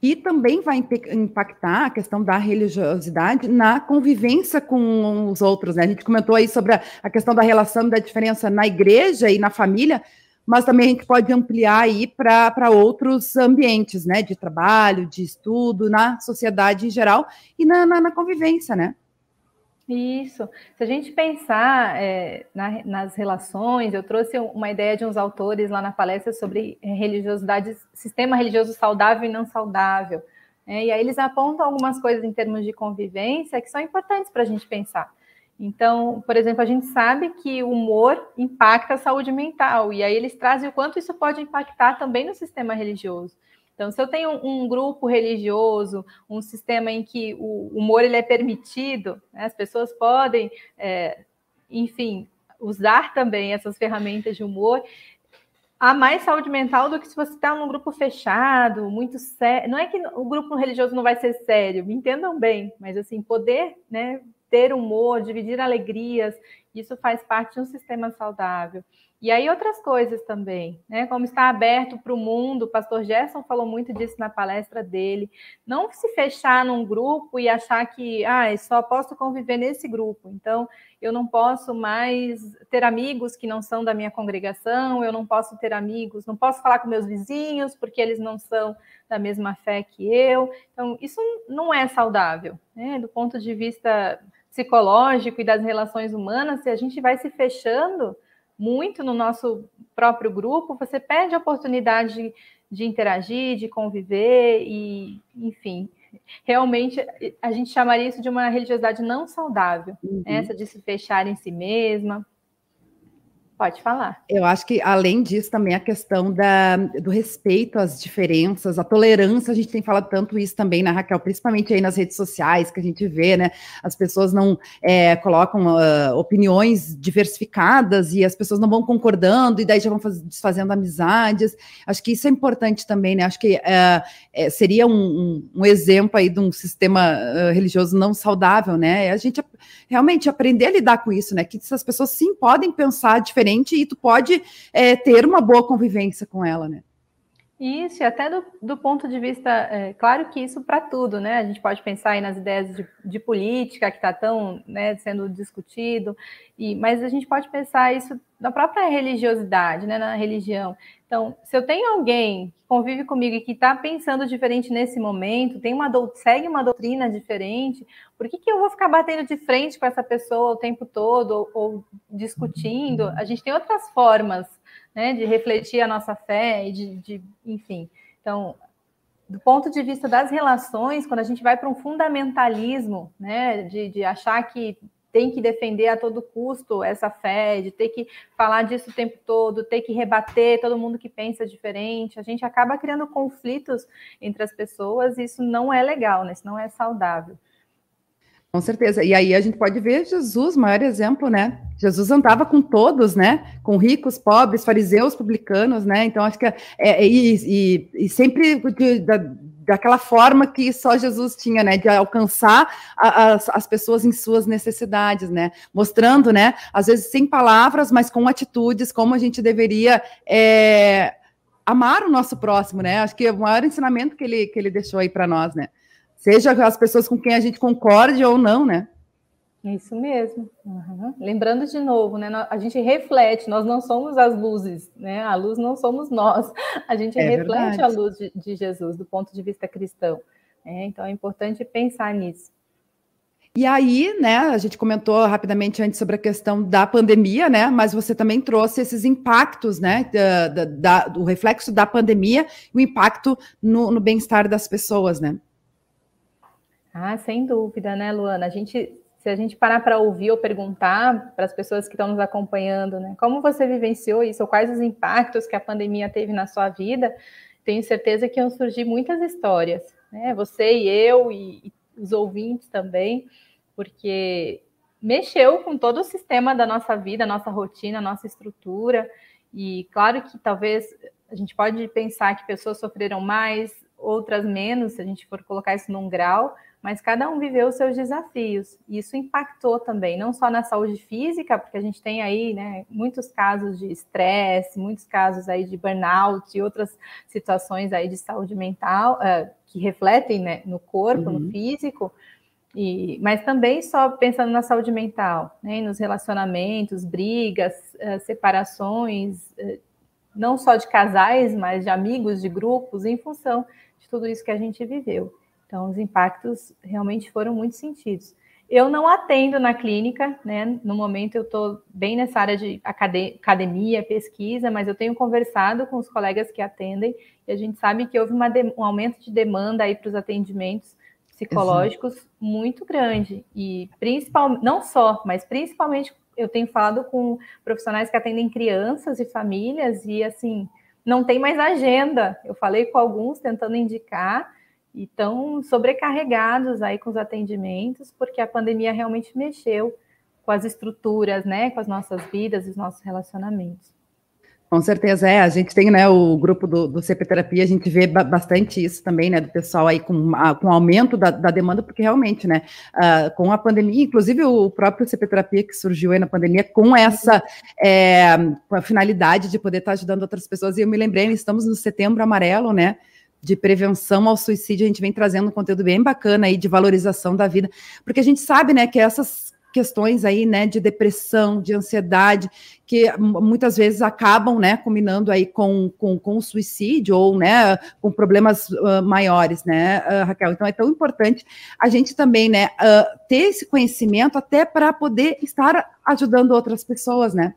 E também vai impactar a questão da religiosidade na convivência com os outros, né? A gente comentou aí sobre a, questão da relação da diferença na igreja e na família, mas também a gente pode ampliar aí para outros ambientes, né? De trabalho, de estudo, na sociedade em geral e na, na, na convivência, né? Isso. Se a gente pensar é, na, nas relações, eu trouxe uma ideia de uns autores lá na palestra sobre religiosidade, sistema religioso saudável e não saudável. É, e aí eles apontam algumas coisas em termos de convivência que são importantes para a gente pensar. Então, por exemplo, a gente sabe que o humor impacta a saúde mental, e aí eles trazem o quanto isso pode impactar também no sistema religioso. Então, se eu tenho um, grupo religioso, um sistema em que o humor ele é permitido, né, as pessoas podem, é, enfim, usar também essas ferramentas de humor, há mais saúde mental do que se você está num grupo fechado, muito sério. Não é que o grupo religioso não vai ser sério, me entendam bem, mas assim, poder né, ter humor, dividir alegrias, isso faz parte de um sistema saudável. E aí outras coisas também, né? Como está aberto para o mundo, o pastor Gerson falou muito disso na palestra dele. Não se fechar num grupo e achar que, ah, só posso conviver nesse grupo. Então, eu não posso mais ter amigos que não são da minha congregação, eu não posso ter amigos, não posso falar com meus vizinhos porque eles não são da mesma fé que eu. Então, isso não é saudável, né? Do ponto de vista psicológico e das relações humanas, se a gente vai se fechando muito no nosso próprio grupo, você perde a oportunidade de, de interagir, de conviver e, enfim, realmente a gente chamaria isso de uma religiosidade não saudável, uhum. essa de se fechar em si mesma. Pode falar. Eu acho que, além disso, também a questão da, do respeito às diferenças, a tolerância, a gente tem falado tanto isso também, na Raquel, principalmente aí nas redes sociais, que a gente vê, né? As pessoas não é, colocam uh, opiniões diversificadas e as pessoas não vão concordando, e daí já vão faz, desfazendo amizades. Acho que isso é importante também, né? Acho que uh, é, seria um, um, um, exemplo aí de um sistema uh, religioso não saudável, né? A gente realmente aprender a lidar com isso, né? Que essas pessoas sim podem pensar diferente e tu pode é, ter uma boa convivência com ela, né? Isso, e até do, do ponto de vista, é, claro que isso para tudo, né? A gente pode pensar aí nas ideias de, de política que está tão né, sendo discutido, e, mas a gente pode pensar isso na própria religiosidade, né, na religião. Então, se eu tenho alguém que convive comigo e que está pensando diferente nesse momento, tem uma segue uma doutrina diferente, por que, que eu vou ficar batendo de frente com essa pessoa o tempo todo ou, ou discutindo? A gente tem outras formas né, de refletir a nossa fé e de, de, enfim. Então, do ponto de vista das relações, quando a gente vai para um fundamentalismo, né, de, de achar que tem que defender a todo custo essa fé, de ter que falar disso o tempo todo, ter que rebater todo mundo que pensa diferente, a gente acaba criando conflitos entre as pessoas e isso não é legal, né? Isso não é saudável. Com certeza. E aí a gente pode ver Jesus, maior exemplo, né? Jesus andava com todos, né? Com ricos, pobres, fariseus, publicanos, né? Então acho que é, é e, e, e, sempre de, da, daquela forma que só Jesus tinha, né? De alcançar a, as, as pessoas em suas necessidades, né? Mostrando, né? Às vezes sem palavras, mas com atitudes, como a gente deveria é, amar o nosso próximo, né? Acho que é o maior ensinamento que ele, que ele deixou aí para nós, né? Seja as pessoas com quem a gente concorde ou não, né? Isso mesmo. Uhum. Lembrando de novo, né? A gente reflete, nós não somos as luzes, né? A luz não somos nós. A gente é reflete verdade. a luz de, de, Jesus do ponto de vista cristão. É, então é importante pensar nisso. E aí, né, a gente comentou rapidamente antes sobre a questão da pandemia, né, mas você também trouxe esses impactos, né, da, da, da do reflexo da pandemia, o impacto no, no bem-estar das pessoas, né? Ah, sem dúvida, né, Luana? A gente, se a gente parar para ouvir ou perguntar para as pessoas que estão nos acompanhando, né, como você vivenciou isso, ou quais os impactos que a pandemia teve na sua vida, tenho certeza que iam surgir muitas histórias, né? Você e eu e, e os ouvintes também, porque mexeu com todo o sistema da nossa vida, nossa rotina, nossa estrutura. E claro que talvez a gente pode pensar que pessoas sofreram mais, outras menos, se a gente for colocar isso num grau, mas cada um viveu os seus desafios. E isso impactou também, não só na saúde física, porque a gente tem aí né, muitos casos de estresse, muitos casos aí de burnout e outras situações aí de saúde mental uh, que refletem né, no corpo, uhum. no físico, e, mas também só pensando na saúde mental, né, nos relacionamentos, brigas, uh, separações, uh, não só de casais, mas de amigos, de grupos, em função de tudo isso que a gente viveu. Então, os impactos realmente foram muito sentidos. Eu não atendo na clínica, né? No momento eu estou bem nessa área de academia, pesquisa, mas eu tenho conversado com os colegas que atendem e a gente sabe que houve um aumento de demanda aí para os atendimentos psicológicos Exato. muito grande. E principalmente, não só, mas principalmente eu tenho falado com profissionais que atendem crianças e famílias e assim, não tem mais agenda. Eu falei com alguns tentando indicar e estão sobrecarregados aí com os atendimentos, porque a pandemia realmente mexeu com as estruturas, né, com as nossas vidas os nossos relacionamentos. Com certeza, é. A gente tem, né, o grupo do, do CP Terapia, a gente vê bastante isso também, né, do pessoal aí com, a, com aumento da, da, demanda, porque realmente, né, uh, com a pandemia, inclusive o próprio CP Terapia que surgiu aí na pandemia, com essa é, com a finalidade de poder estar ajudando outras pessoas, e eu me lembrei, estamos no setembro amarelo, né, de prevenção ao suicídio, a gente vem trazendo um conteúdo bem bacana aí de valorização da vida, porque a gente sabe, né, que essas questões aí, né, de depressão, de ansiedade, que muitas vezes acabam, né, combinando aí com, com, com o suicídio ou, né, com problemas uh, maiores, né, uh, Raquel? Então é tão importante a gente também, né, uh, ter esse conhecimento até para poder estar ajudando outras pessoas, né?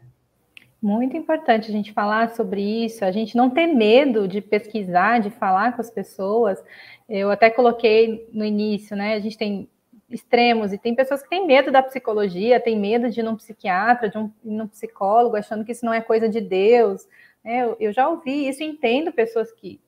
Muito importante a gente falar sobre isso, a gente não ter medo de pesquisar, de falar com as pessoas. Eu até coloquei no início, né? A gente tem extremos, e tem pessoas que têm medo da psicologia, têm medo de ir num psiquiatra, de um, num psicólogo, achando que isso não é coisa de Deus. Né? Eu, eu já ouvi isso, entendo pessoas que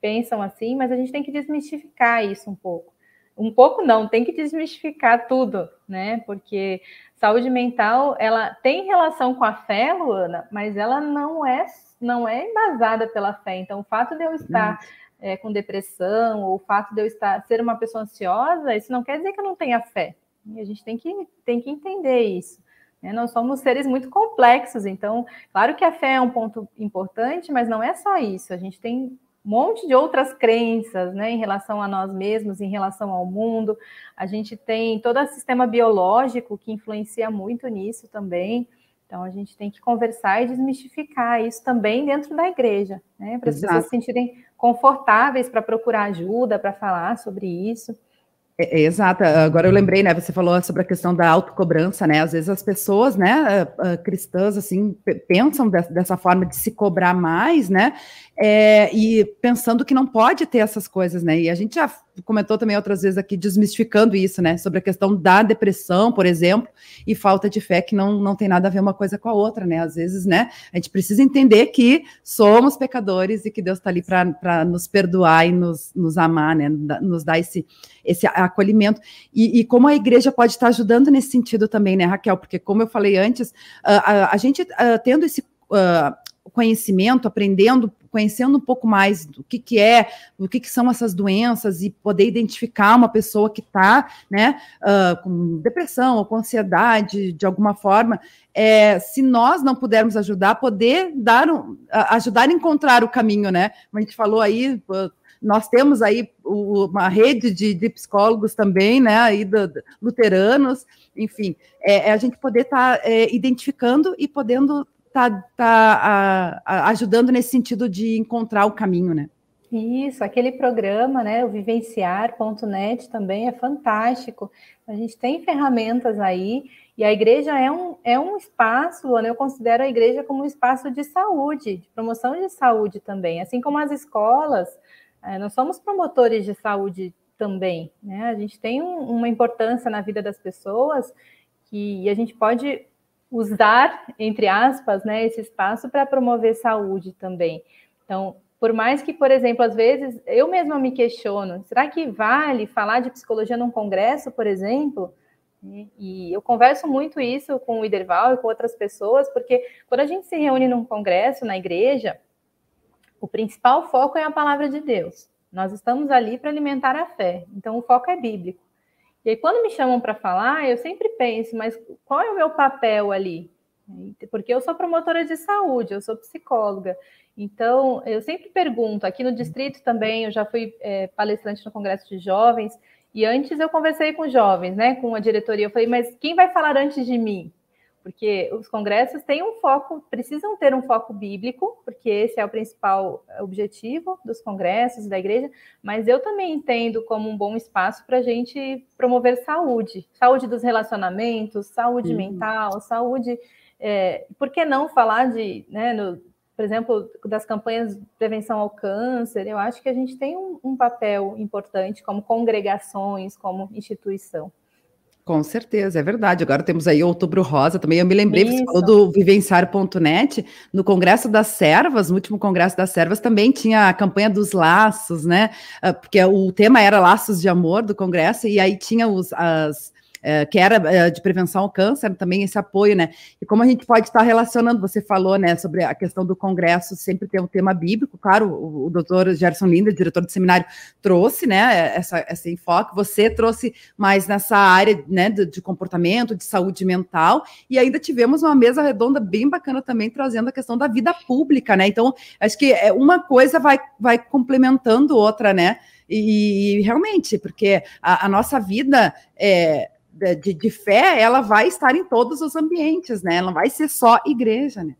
pensam assim, mas a gente tem que desmistificar isso um pouco. Um pouco não, tem que desmistificar tudo, né? Porque saúde mental, ela tem relação com a fé, Luana, mas ela não é não é embasada pela fé. Então, o fato de eu estar hum é, com depressão, ou o fato de eu estar ser uma pessoa ansiosa, isso não quer dizer que eu não tenha fé. E a gente tem que, tem que entender isso. Né? Nós somos seres muito complexos, então, claro que a fé é um ponto importante, mas não é só isso. A gente tem um monte de outras crenças, né, em relação a nós mesmos, em relação ao mundo. A gente tem todo o sistema biológico que influencia muito nisso também. Então, a gente tem que conversar e desmistificar isso também dentro da igreja, né? Para as pessoas se sentirem confortáveis para procurar ajuda, para falar sobre isso. É, é, exato. Agora eu lembrei, né? Você falou sobre a questão da autocobrança, né? Às vezes as pessoas, né, cristãs, assim, pensam dessa forma de se cobrar mais, né? É, e pensando que não pode ter essas coisas, né? E a gente já comentou também outras vezes aqui, desmistificando isso, né? Sobre a questão da depressão, por exemplo, e falta de fé, que não, não tem nada a ver uma coisa com a outra, né? Às vezes, né? A gente precisa entender que somos pecadores e que Deus está ali para nos perdoar e nos, nos amar, né? Nos dar esse, esse acolhimento. E, e, como a igreja pode estar ajudando nesse sentido também, né, Raquel? Porque, como eu falei antes, a, a, a gente uh, tendo esse. Uh, conhecimento, aprendendo conhecendo um pouco mais do que, que é, o que, que são essas doenças e poder identificar uma pessoa que está né, uh, com depressão ou com ansiedade de alguma forma, é, se nós não pudermos ajudar, poder dar um, ajudar a encontrar o caminho, né? Como a gente falou aí, nós temos aí uma rede de, de psicólogos também, né? Aí do, do, luteranos, enfim, é, é, a gente poder estar tá, é, identificando e podendo está tá, ajudando nesse sentido de encontrar o caminho, né? Isso, aquele programa, né, o vivenciar.net também é fantástico. A gente tem ferramentas aí, e a igreja é um, é um espaço, eu considero a igreja como um espaço de saúde, de promoção de saúde também. Assim como as escolas, é, nós somos promotores de saúde também, né? A gente tem um, uma importância na vida das pessoas que a gente pode usar, entre aspas, né, esse espaço para promover saúde também. Então, por mais que, por exemplo, às vezes eu mesma me questiono, será que vale falar de psicologia num congresso, por exemplo? E eu converso muito isso com o Iderval e com outras pessoas, porque quando a gente se reúne num congresso, na igreja, o principal foco é a palavra de Deus. Nós estamos ali para alimentar a fé, então o foco é bíblico. E aí, quando me chamam para falar, eu sempre penso, mas qual é o meu papel ali? Porque eu sou promotora de saúde, eu sou psicóloga. Então, eu sempre pergunto, aqui no distrito também, eu já fui é, palestrante no Congresso de Jovens, e antes eu conversei com jovens, né, com a diretoria, eu falei, mas quem vai falar antes de mim? Porque os congressos têm um foco, precisam ter um foco bíblico, porque esse é o principal objetivo dos congressos da igreja, mas eu também entendo como um bom espaço para a gente promover saúde, saúde dos relacionamentos, saúde uhum. mental, saúde. É, por que não falar de, né, no, por exemplo, das campanhas de prevenção ao câncer? Eu acho que a gente tem um, um papel importante como congregações, como instituição. Com certeza, é verdade. Agora temos aí Outubro Rosa também. Eu me lembrei, Isso. você falou do vivenciar.net, no Congresso das Servas, no último Congresso das Servas, também tinha a campanha dos laços, né? Ah, porque o tema era Laços de Amor do Congresso, e aí tinha os, as, é, que era é, de prevenção ao câncer, também esse apoio, né? E como a gente pode estar relacionando, você falou, né, sobre a questão do Congresso sempre ter um tema bíblico, claro, o, o doutor Gerson Linder, diretor do seminário, trouxe, né, essa, esse enfoque, você trouxe mais nessa área, né, de, de comportamento, de saúde mental, e ainda tivemos uma mesa redonda bem bacana também, trazendo a questão da vida pública, né? Então, acho que é, uma coisa vai, vai complementando outra, né? E, e realmente, porque a, a nossa vida é, de, de, fé, ela vai estar em todos os ambientes, né? Ela não vai ser só igreja, né?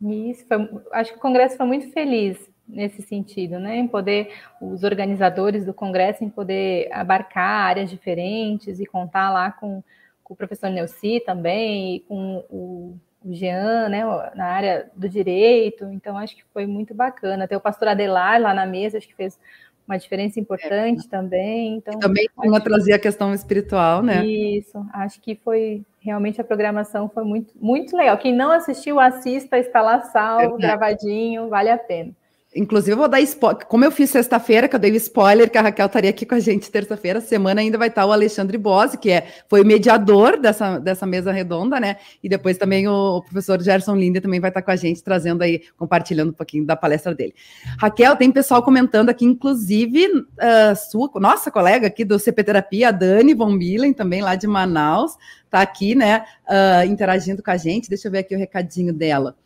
Isso, foi, acho que o Congresso foi muito feliz nesse sentido, né? Em poder, os organizadores do Congresso, em poder abarcar áreas diferentes e contar lá com, com o professor Neuci também, e com o, o Jean, né, na área do direito. Então, acho que foi muito bacana. Ter o pastor Adelar lá na mesa, acho que fez uma diferença importante é. também. Então, também uma trazia a questão espiritual, né? Isso, acho que foi realmente a programação foi muito, muito legal. Quem não assistiu, assista, está lá salvo, é gravadinho, vale a pena. Inclusive, eu vou dar spoiler. Como eu fiz sexta-feira, que eu dei o spoiler, que a Raquel estaria aqui com a gente terça-feira, semana ainda vai estar o Alexandre Bose, que é, foi o mediador dessa, dessa mesa redonda, né? E depois também o, o professor Gerson Linde também vai estar com a gente, trazendo aí, compartilhando um pouquinho da palestra dele. Raquel, tem pessoal comentando aqui, inclusive, uh, sua, nossa colega aqui do CP Terapia, a Dani Von Millen, também lá de Manaus, está aqui, né, uh, interagindo com a gente. Deixa eu ver aqui o recadinho dela.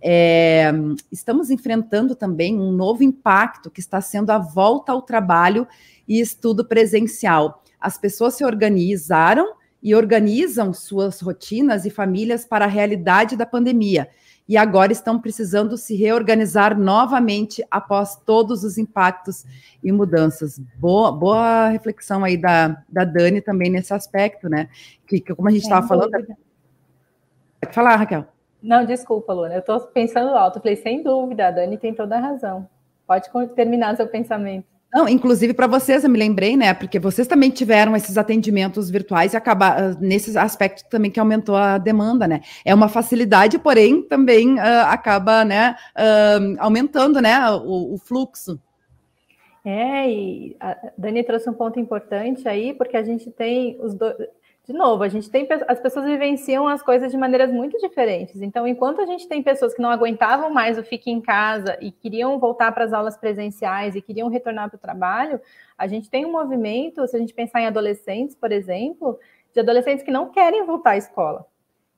É, estamos enfrentando também um novo impacto que está sendo a volta ao trabalho e estudo presencial. As pessoas se organizaram e organizam suas rotinas e famílias para a realidade da pandemia. E agora estão precisando se reorganizar novamente após todos os impactos e mudanças. Boa, boa reflexão aí da, da Dani também nesse aspecto, né? Que, que como a gente estava é, falando. Pode falar, Raquel. Não, desculpa, Luna, eu estou pensando alto. Eu falei, sem dúvida, a Dani tem toda a razão. Pode terminar seu pensamento. Não, inclusive para vocês, eu me lembrei, né? Porque vocês também tiveram esses atendimentos virtuais e acabar ah, nesse aspecto também que aumentou a demanda, né? É uma facilidade, porém também uh, acaba, né, uh, aumentando, né, o, o, fluxo. É, e a Dani trouxe um ponto importante aí, porque a gente tem os dois de novo, a gente tem as pessoas vivenciam as coisas de maneiras muito diferentes. Então, enquanto a gente tem pessoas que não aguentavam mais o fique em casa e queriam voltar para as aulas presenciais e queriam retornar para o trabalho, a gente tem um movimento, se a gente pensar em adolescentes, por exemplo, de adolescentes que não querem voltar à escola.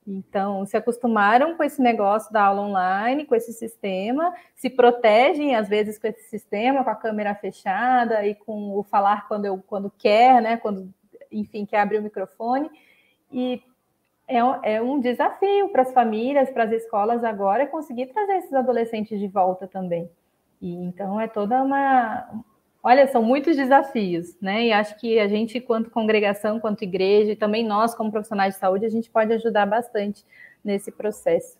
Então, se acostumaram com esse negócio da aula online, com esse sistema, se protegem às vezes com esse sistema, com a câmera fechada e com o falar quando eu quando quer, né? Quando enfim, que abre o microfone. E é, é um desafio para as famílias, para as escolas agora, conseguir trazer esses adolescentes de volta também. E então é toda uma. Olha, são muitos desafios, né? E acho que a gente, quanto congregação, quanto igreja, e também nós, como profissionais de saúde, a gente pode ajudar bastante nesse processo.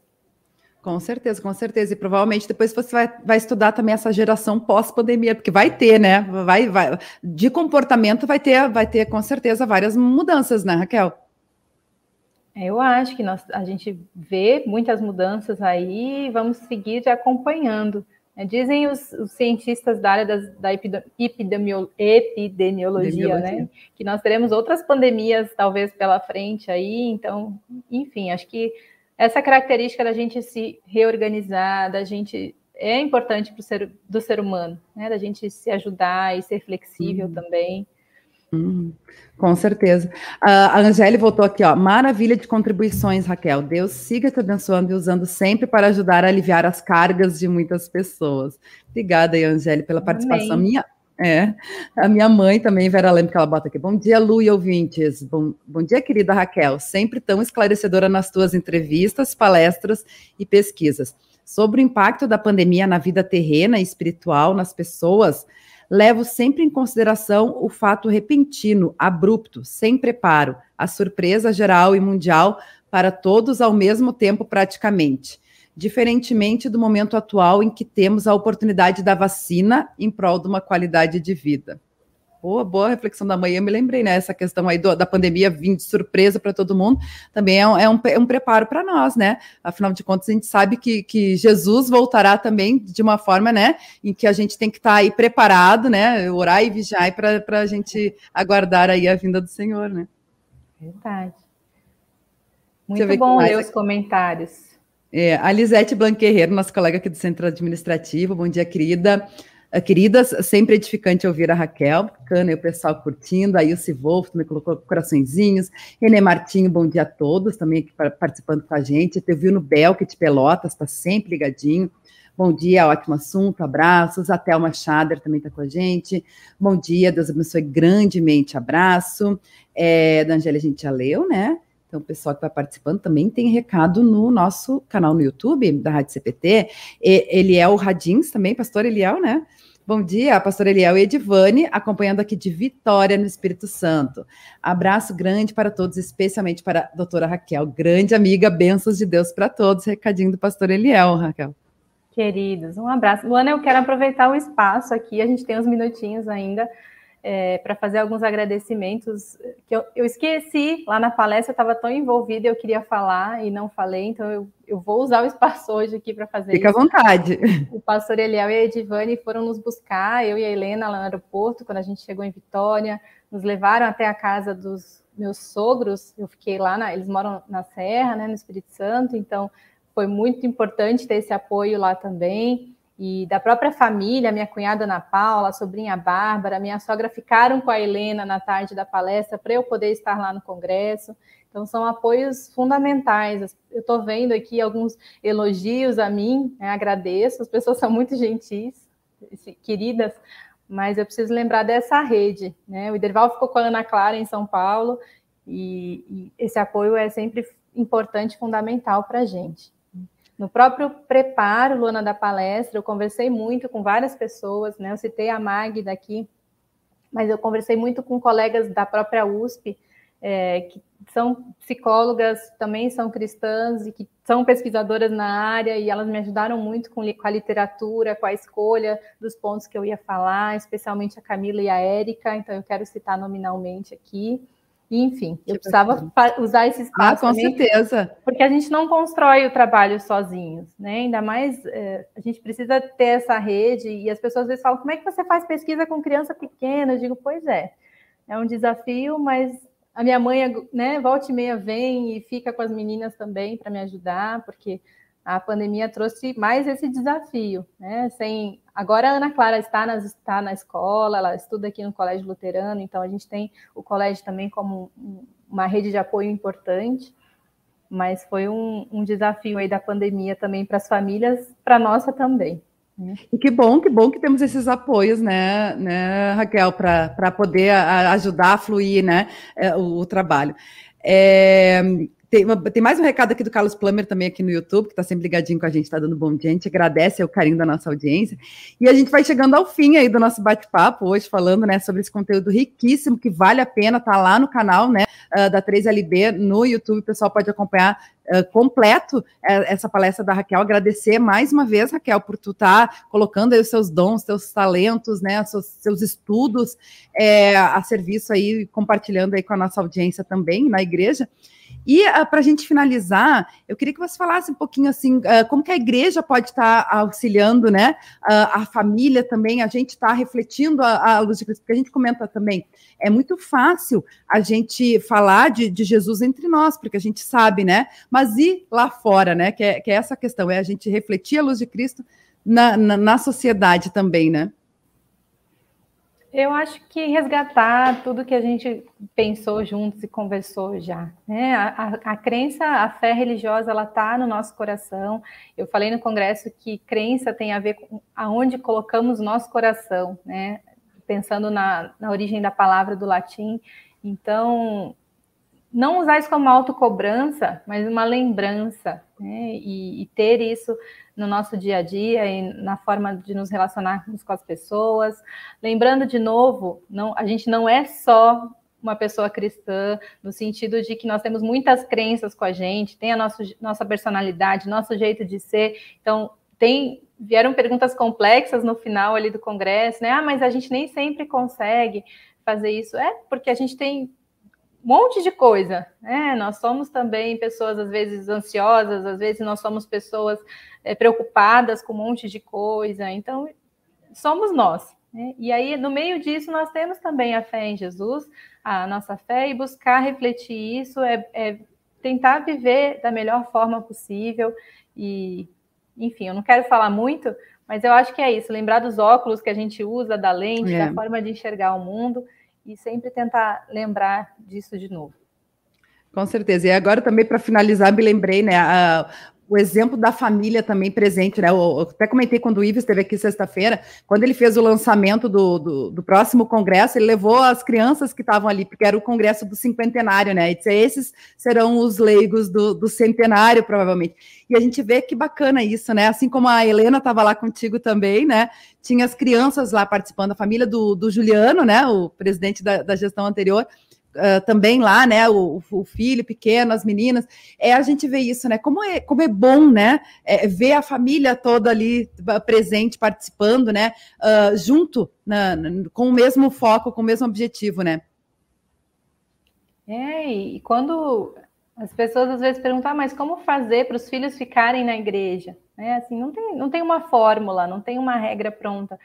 Com certeza, com certeza. E provavelmente depois você vai, vai estudar também essa geração pós-pandemia, porque vai ter, né? Vai, vai, de comportamento vai ter, vai ter com certeza várias mudanças, né, Raquel? É, eu acho que nós, a gente vê muitas mudanças aí e vamos seguir acompanhando. Né? Dizem os, os, cientistas da área das, da epidemio, epidemiologia, né? Que nós teremos outras pandemias, talvez, pela frente aí. Então, enfim, acho que essa característica da gente se reorganizar, da gente é importante para o ser do ser humano, né? Da gente se ajudar e ser flexível uhum. também. Hum, com certeza. a Angélica voltou aqui, ó. Maravilha de contribuições, Raquel. Deus siga te abençoando e usando sempre para ajudar a aliviar as cargas de muitas pessoas. Obrigada Angélica, pela participação. Amém. Minha, é, a minha mãe também, Vera Leme, que ela bota aqui. Bom dia, Lu e ouvintes. Bom, bom dia, querida Raquel. Sempre tão esclarecedora nas tuas entrevistas, palestras e pesquisas. Sobre o impacto da pandemia na vida terrena e espiritual nas pessoas, levo sempre em consideração o fato repentino, abrupto, sem preparo, a surpresa geral e mundial para todos ao mesmo tempo, praticamente. Diferentemente do momento atual em que temos a oportunidade da vacina em prol de uma qualidade de vida. Boa, boa reflexão da manhã, eu me lembrei, né? Essa questão aí do, da pandemia vindo de surpresa para todo mundo, também é um, é um, é um preparo para nós, né? Afinal de contas, a gente sabe que, que Jesus voltará também de uma forma, né? Em que a gente tem que estar tá aí preparado, né? Orar e vigiar para a gente aguardar aí a vinda do Senhor, né? Verdade. Muito bom ler os comentários. É, a Lisete Blanquerreiro, nossa colega aqui do Centro Administrativo, bom dia, querida. Uh, queridas, sempre edificante ouvir a Raquel, bacana, e o pessoal curtindo, aí o Sivolf também colocou coraçõezinhos, Renê Martinho, bom dia a todos, também aqui participando com a gente, teve no Belk de Pelotas, está sempre ligadinho, bom dia, ótimo assunto, abraços, a Thelma Schader também está com a gente, bom dia, Deus abençoe grandemente, abraço, é, da Angélia a gente já leu, né, então, o pessoal que vai participando também tem recado no nosso canal no YouTube, da Rádio CPT. E, Eliel Radins também, pastor Eliel, né? Bom dia, pastor Eliel e Edivane, acompanhando aqui de Vitória, no Espírito Santo. Abraço grande para todos, especialmente para a doutora Raquel, grande amiga, bênçãos de Deus para todos. Recadinho do pastor Eliel, Raquel. Queridos, um abraço. Luana, eu quero aproveitar o espaço aqui, a gente tem uns minutinhos ainda é, para fazer alguns agradecimentos que eu, eu esqueci lá na palestra, eu estava tão envolvida, eu queria falar e não falei, então eu, eu vou usar o espaço hoje aqui para fazer Fica isso. à vontade. O pastor Eliel e a Edivane foram nos buscar, eu e a Helena, lá no aeroporto, quando a gente chegou em Vitória, nos levaram até a casa dos meus sogros, eu fiquei lá, na, eles moram na Serra, né, no Espírito Santo, então foi muito importante ter esse apoio lá também e da própria família, minha cunhada Ana Paula, a sobrinha Bárbara, minha sogra ficaram com a Helena na tarde da palestra para eu poder estar lá no congresso. Então, são apoios fundamentais. Eu estou vendo aqui alguns elogios a mim, né? agradeço, as pessoas são muito gentis, queridas, mas eu preciso lembrar dessa rede. Né? O Iderval ficou com a Ana Clara em São Paulo, e, e esse apoio é sempre importante, fundamental para a gente. No próprio preparo, Luana, da palestra, eu conversei muito com várias pessoas, né? Eu citei a Magda aqui, mas eu conversei muito com colegas da própria USP, é, que são psicólogas, também são cristãs e que são pesquisadoras na área, e elas me ajudaram muito com, com a literatura, com a escolha dos pontos que eu ia falar, especialmente a Camila e a Érica, então eu quero citar nominalmente aqui. Enfim, eu precisava usar esse espaço. Ah, com também, certeza. Porque a gente não constrói o trabalho sozinhos, né? Ainda mais é, a gente precisa ter essa rede, e as pessoas às vezes falam: como é que você faz pesquisa com criança pequena? Eu digo, pois é, é um desafio, mas a minha mãe, né, volta e meia vem e fica com as meninas também para me ajudar, porque a pandemia trouxe mais esse desafio, né? Sem agora a Ana Clara está, nas, está na escola, ela estuda aqui no Colégio Luterano, então a gente tem o colégio também como uma rede de apoio importante, mas foi um, um desafio aí da pandemia também para as famílias, para nossa também. Né? E que bom, que bom que temos esses apoios, né, né Raquel, para poder ajudar a fluir, né, é, o, o trabalho. É, tem, uma, tem, mais um recado aqui do Carlos Plummer também aqui no YouTube, que está sempre ligadinho com a gente, está dando bom dia. A gente agradece o carinho da nossa audiência. E a gente vai chegando ao fim aí do nosso bate-papo hoje, falando né, sobre esse conteúdo riquíssimo que vale a pena estar tá lá no canal né, uh, da 3LB no YouTube. O pessoal pode acompanhar Uh, completo uh, essa palestra da Raquel. Agradecer mais uma vez, Raquel, por tu estar tá colocando aí os seus dons, seus talentos, né, seus, seus estudos é, a serviço aí, compartilhando aí com a nossa audiência também na igreja. E uh, ah, para a gente finalizar, eu queria que você falasse um pouquinho assim, uh, como que a igreja pode estar tá auxiliando, né? Uh, a família também, a gente está refletindo a, a, luz de Cristo, porque a gente comenta também, é muito fácil a gente falar de, de, Jesus entre nós, porque a gente sabe, né? Mas e lá fora, né? Que é, que é essa questão, é a gente refletir a luz de Cristo na, na, na sociedade também, né? Eu acho que resgatar tudo que a gente pensou juntos e conversou já. Né? A, a, a crença, a fé religiosa, ela está no nosso coração. Eu falei no congresso que crença tem a ver com aonde colocamos nosso coração, né? pensando na, na origem da palavra do latim. Então, não usar isso como autocobrança, mas uma lembrança, né? E, e, ter isso no nosso dia a dia e na forma de nos relacionarmos com as pessoas. Lembrando de novo, não, a gente não é só uma pessoa cristã, no sentido de que nós temos muitas crenças com a gente, tem a nosso, nossa personalidade, nosso jeito de ser. Então, tem vieram perguntas complexas no final ali do congresso, né? Ah, mas a gente nem sempre consegue fazer isso. É porque a gente tem um monte de coisa, né? Nós somos também pessoas às vezes ansiosas, às vezes nós somos pessoas é, preocupadas com um monte de coisa. Então, somos nós. Né? E aí, no meio disso, nós temos também a fé em Jesus, a nossa fé, e buscar refletir isso é, é tentar viver da melhor forma possível. E, enfim, eu não quero falar muito, mas eu acho que é isso. Lembrar dos óculos que a gente usa, da lente, é. da forma de enxergar o mundo e sempre tentar lembrar disso de novo. Com certeza. E agora também para finalizar, me lembrei, né, a, o exemplo da família também presente, né? Eu, eu até comentei quando o Ives esteve aqui sexta-feira, quando ele fez o lançamento do, do, do, próximo congresso, ele levou as crianças que estavam ali, porque era o congresso do cinquentenário, né? E disse, esses serão os leigos do, do centenário, provavelmente. E a gente vê que bacana isso, né? Assim como a Helena estava lá contigo também, né? Tinha as crianças lá participando, a família do, do Juliano, né? O presidente da, da gestão anterior uh, também lá, né? O, o, filho pequeno, as meninas. É a gente vê isso, né? Como é, como é bom, né? É, ver a família toda ali presente, participando, né? Uh, junto, na, com o mesmo foco, com o mesmo objetivo, né? É, e quando as pessoas às vezes perguntam, ah, mas como fazer para os filhos ficarem na igreja? É, assim, não tem, não tem uma fórmula, não tem uma regra pronta.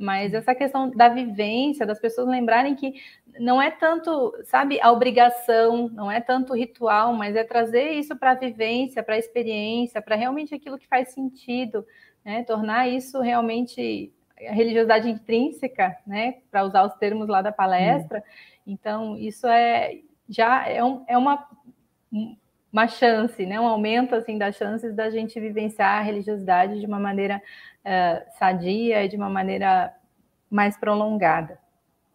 Mas essa questão da vivência, das pessoas lembrarem que não é tanto, sabe, a obrigação, não é tanto ritual, mas é trazer isso para a vivência, para a experiência, para realmente aquilo que faz sentido, né? Tornar isso realmente a religiosidade intrínseca, né? Para usar os termos lá da palestra. Então, isso é já é, um, é uma uma chance, né? Um aumento assim das chances da gente vivenciar a religiosidade de uma maneira uh, sadia e de uma maneira mais prolongada.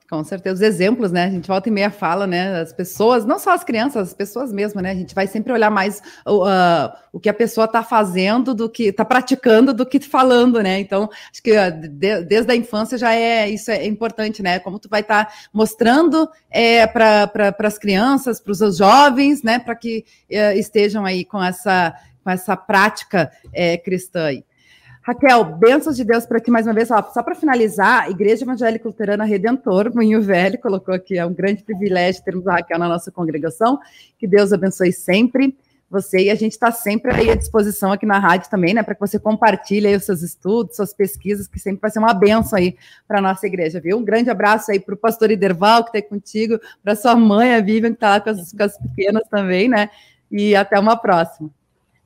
Com certeza, os exemplos, né? A gente volta e meia fala, né? As pessoas, não só as crianças, as pessoas mesmo, né? A gente vai sempre olhar mais uh, o que a pessoa está fazendo do que está praticando do que falando, né? Então, acho que uh, de, desde a infância já é isso é importante, né? Como tu vai estar tá mostrando é, para pra, as crianças, para os jovens, né? Para que uh, estejam aí com essa, com essa prática é, cristã aí. Raquel, bênçãos de Deus para ti mais uma vez. Ó, só para finalizar, Igreja Evangélica Luterana Redentor, Moinho Velho, colocou aqui, é um grande privilégio termos a Raquel na nossa congregação. Que Deus abençoe sempre você e a gente está sempre aí à disposição aqui na rádio também, né, para que você compartilhe aí os seus estudos, suas pesquisas, que sempre vai ser uma benção aí para a nossa igreja, viu? Um grande abraço aí para o pastor Iderval, que está aí contigo, para sua mãe, a Vivian, que está lá com as, com as pequenas também, né? E até uma próxima.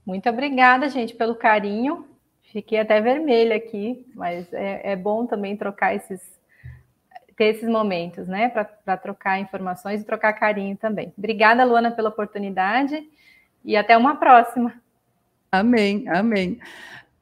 Muito obrigada, gente, pelo carinho. Fiquei até vermelha aqui, mas é, é bom também trocar esses, ter esses momentos, né, para trocar informações e trocar carinho também. Obrigada, Luana, pela oportunidade e até uma próxima. Amém, amém.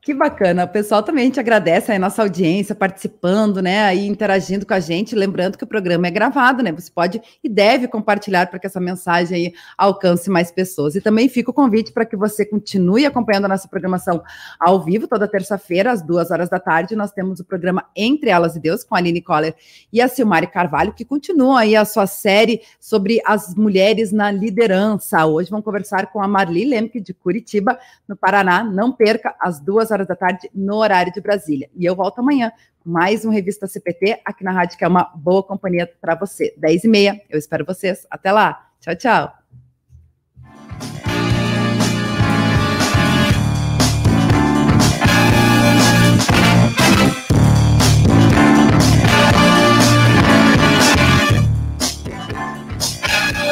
Que bacana. O pessoal também te agradece a nossa audiência participando, né? Aí interagindo com a gente. Lembrando que o programa é gravado, né? Você pode e deve compartilhar para que essa mensagem aí alcance mais pessoas. E também fica o convite para que você continue acompanhando a nossa programação ao vivo, toda terça-feira, às duas horas da tarde. Nós temos o programa Entre Elas e Deus, com a Aline Coller e a Silmari Carvalho, que continua aí a sua série sobre as mulheres na liderança. Hoje vamos conversar com a Marli Lemke, de Curitiba, no Paraná. Não perca às duas horas horas da tarde, no horário de Brasília. E eu volto amanhã com mais um Revista CPT aqui na rádio, que é uma boa companhia para você. 10 e meia, eu espero vocês. Até lá. Tchau, tchau.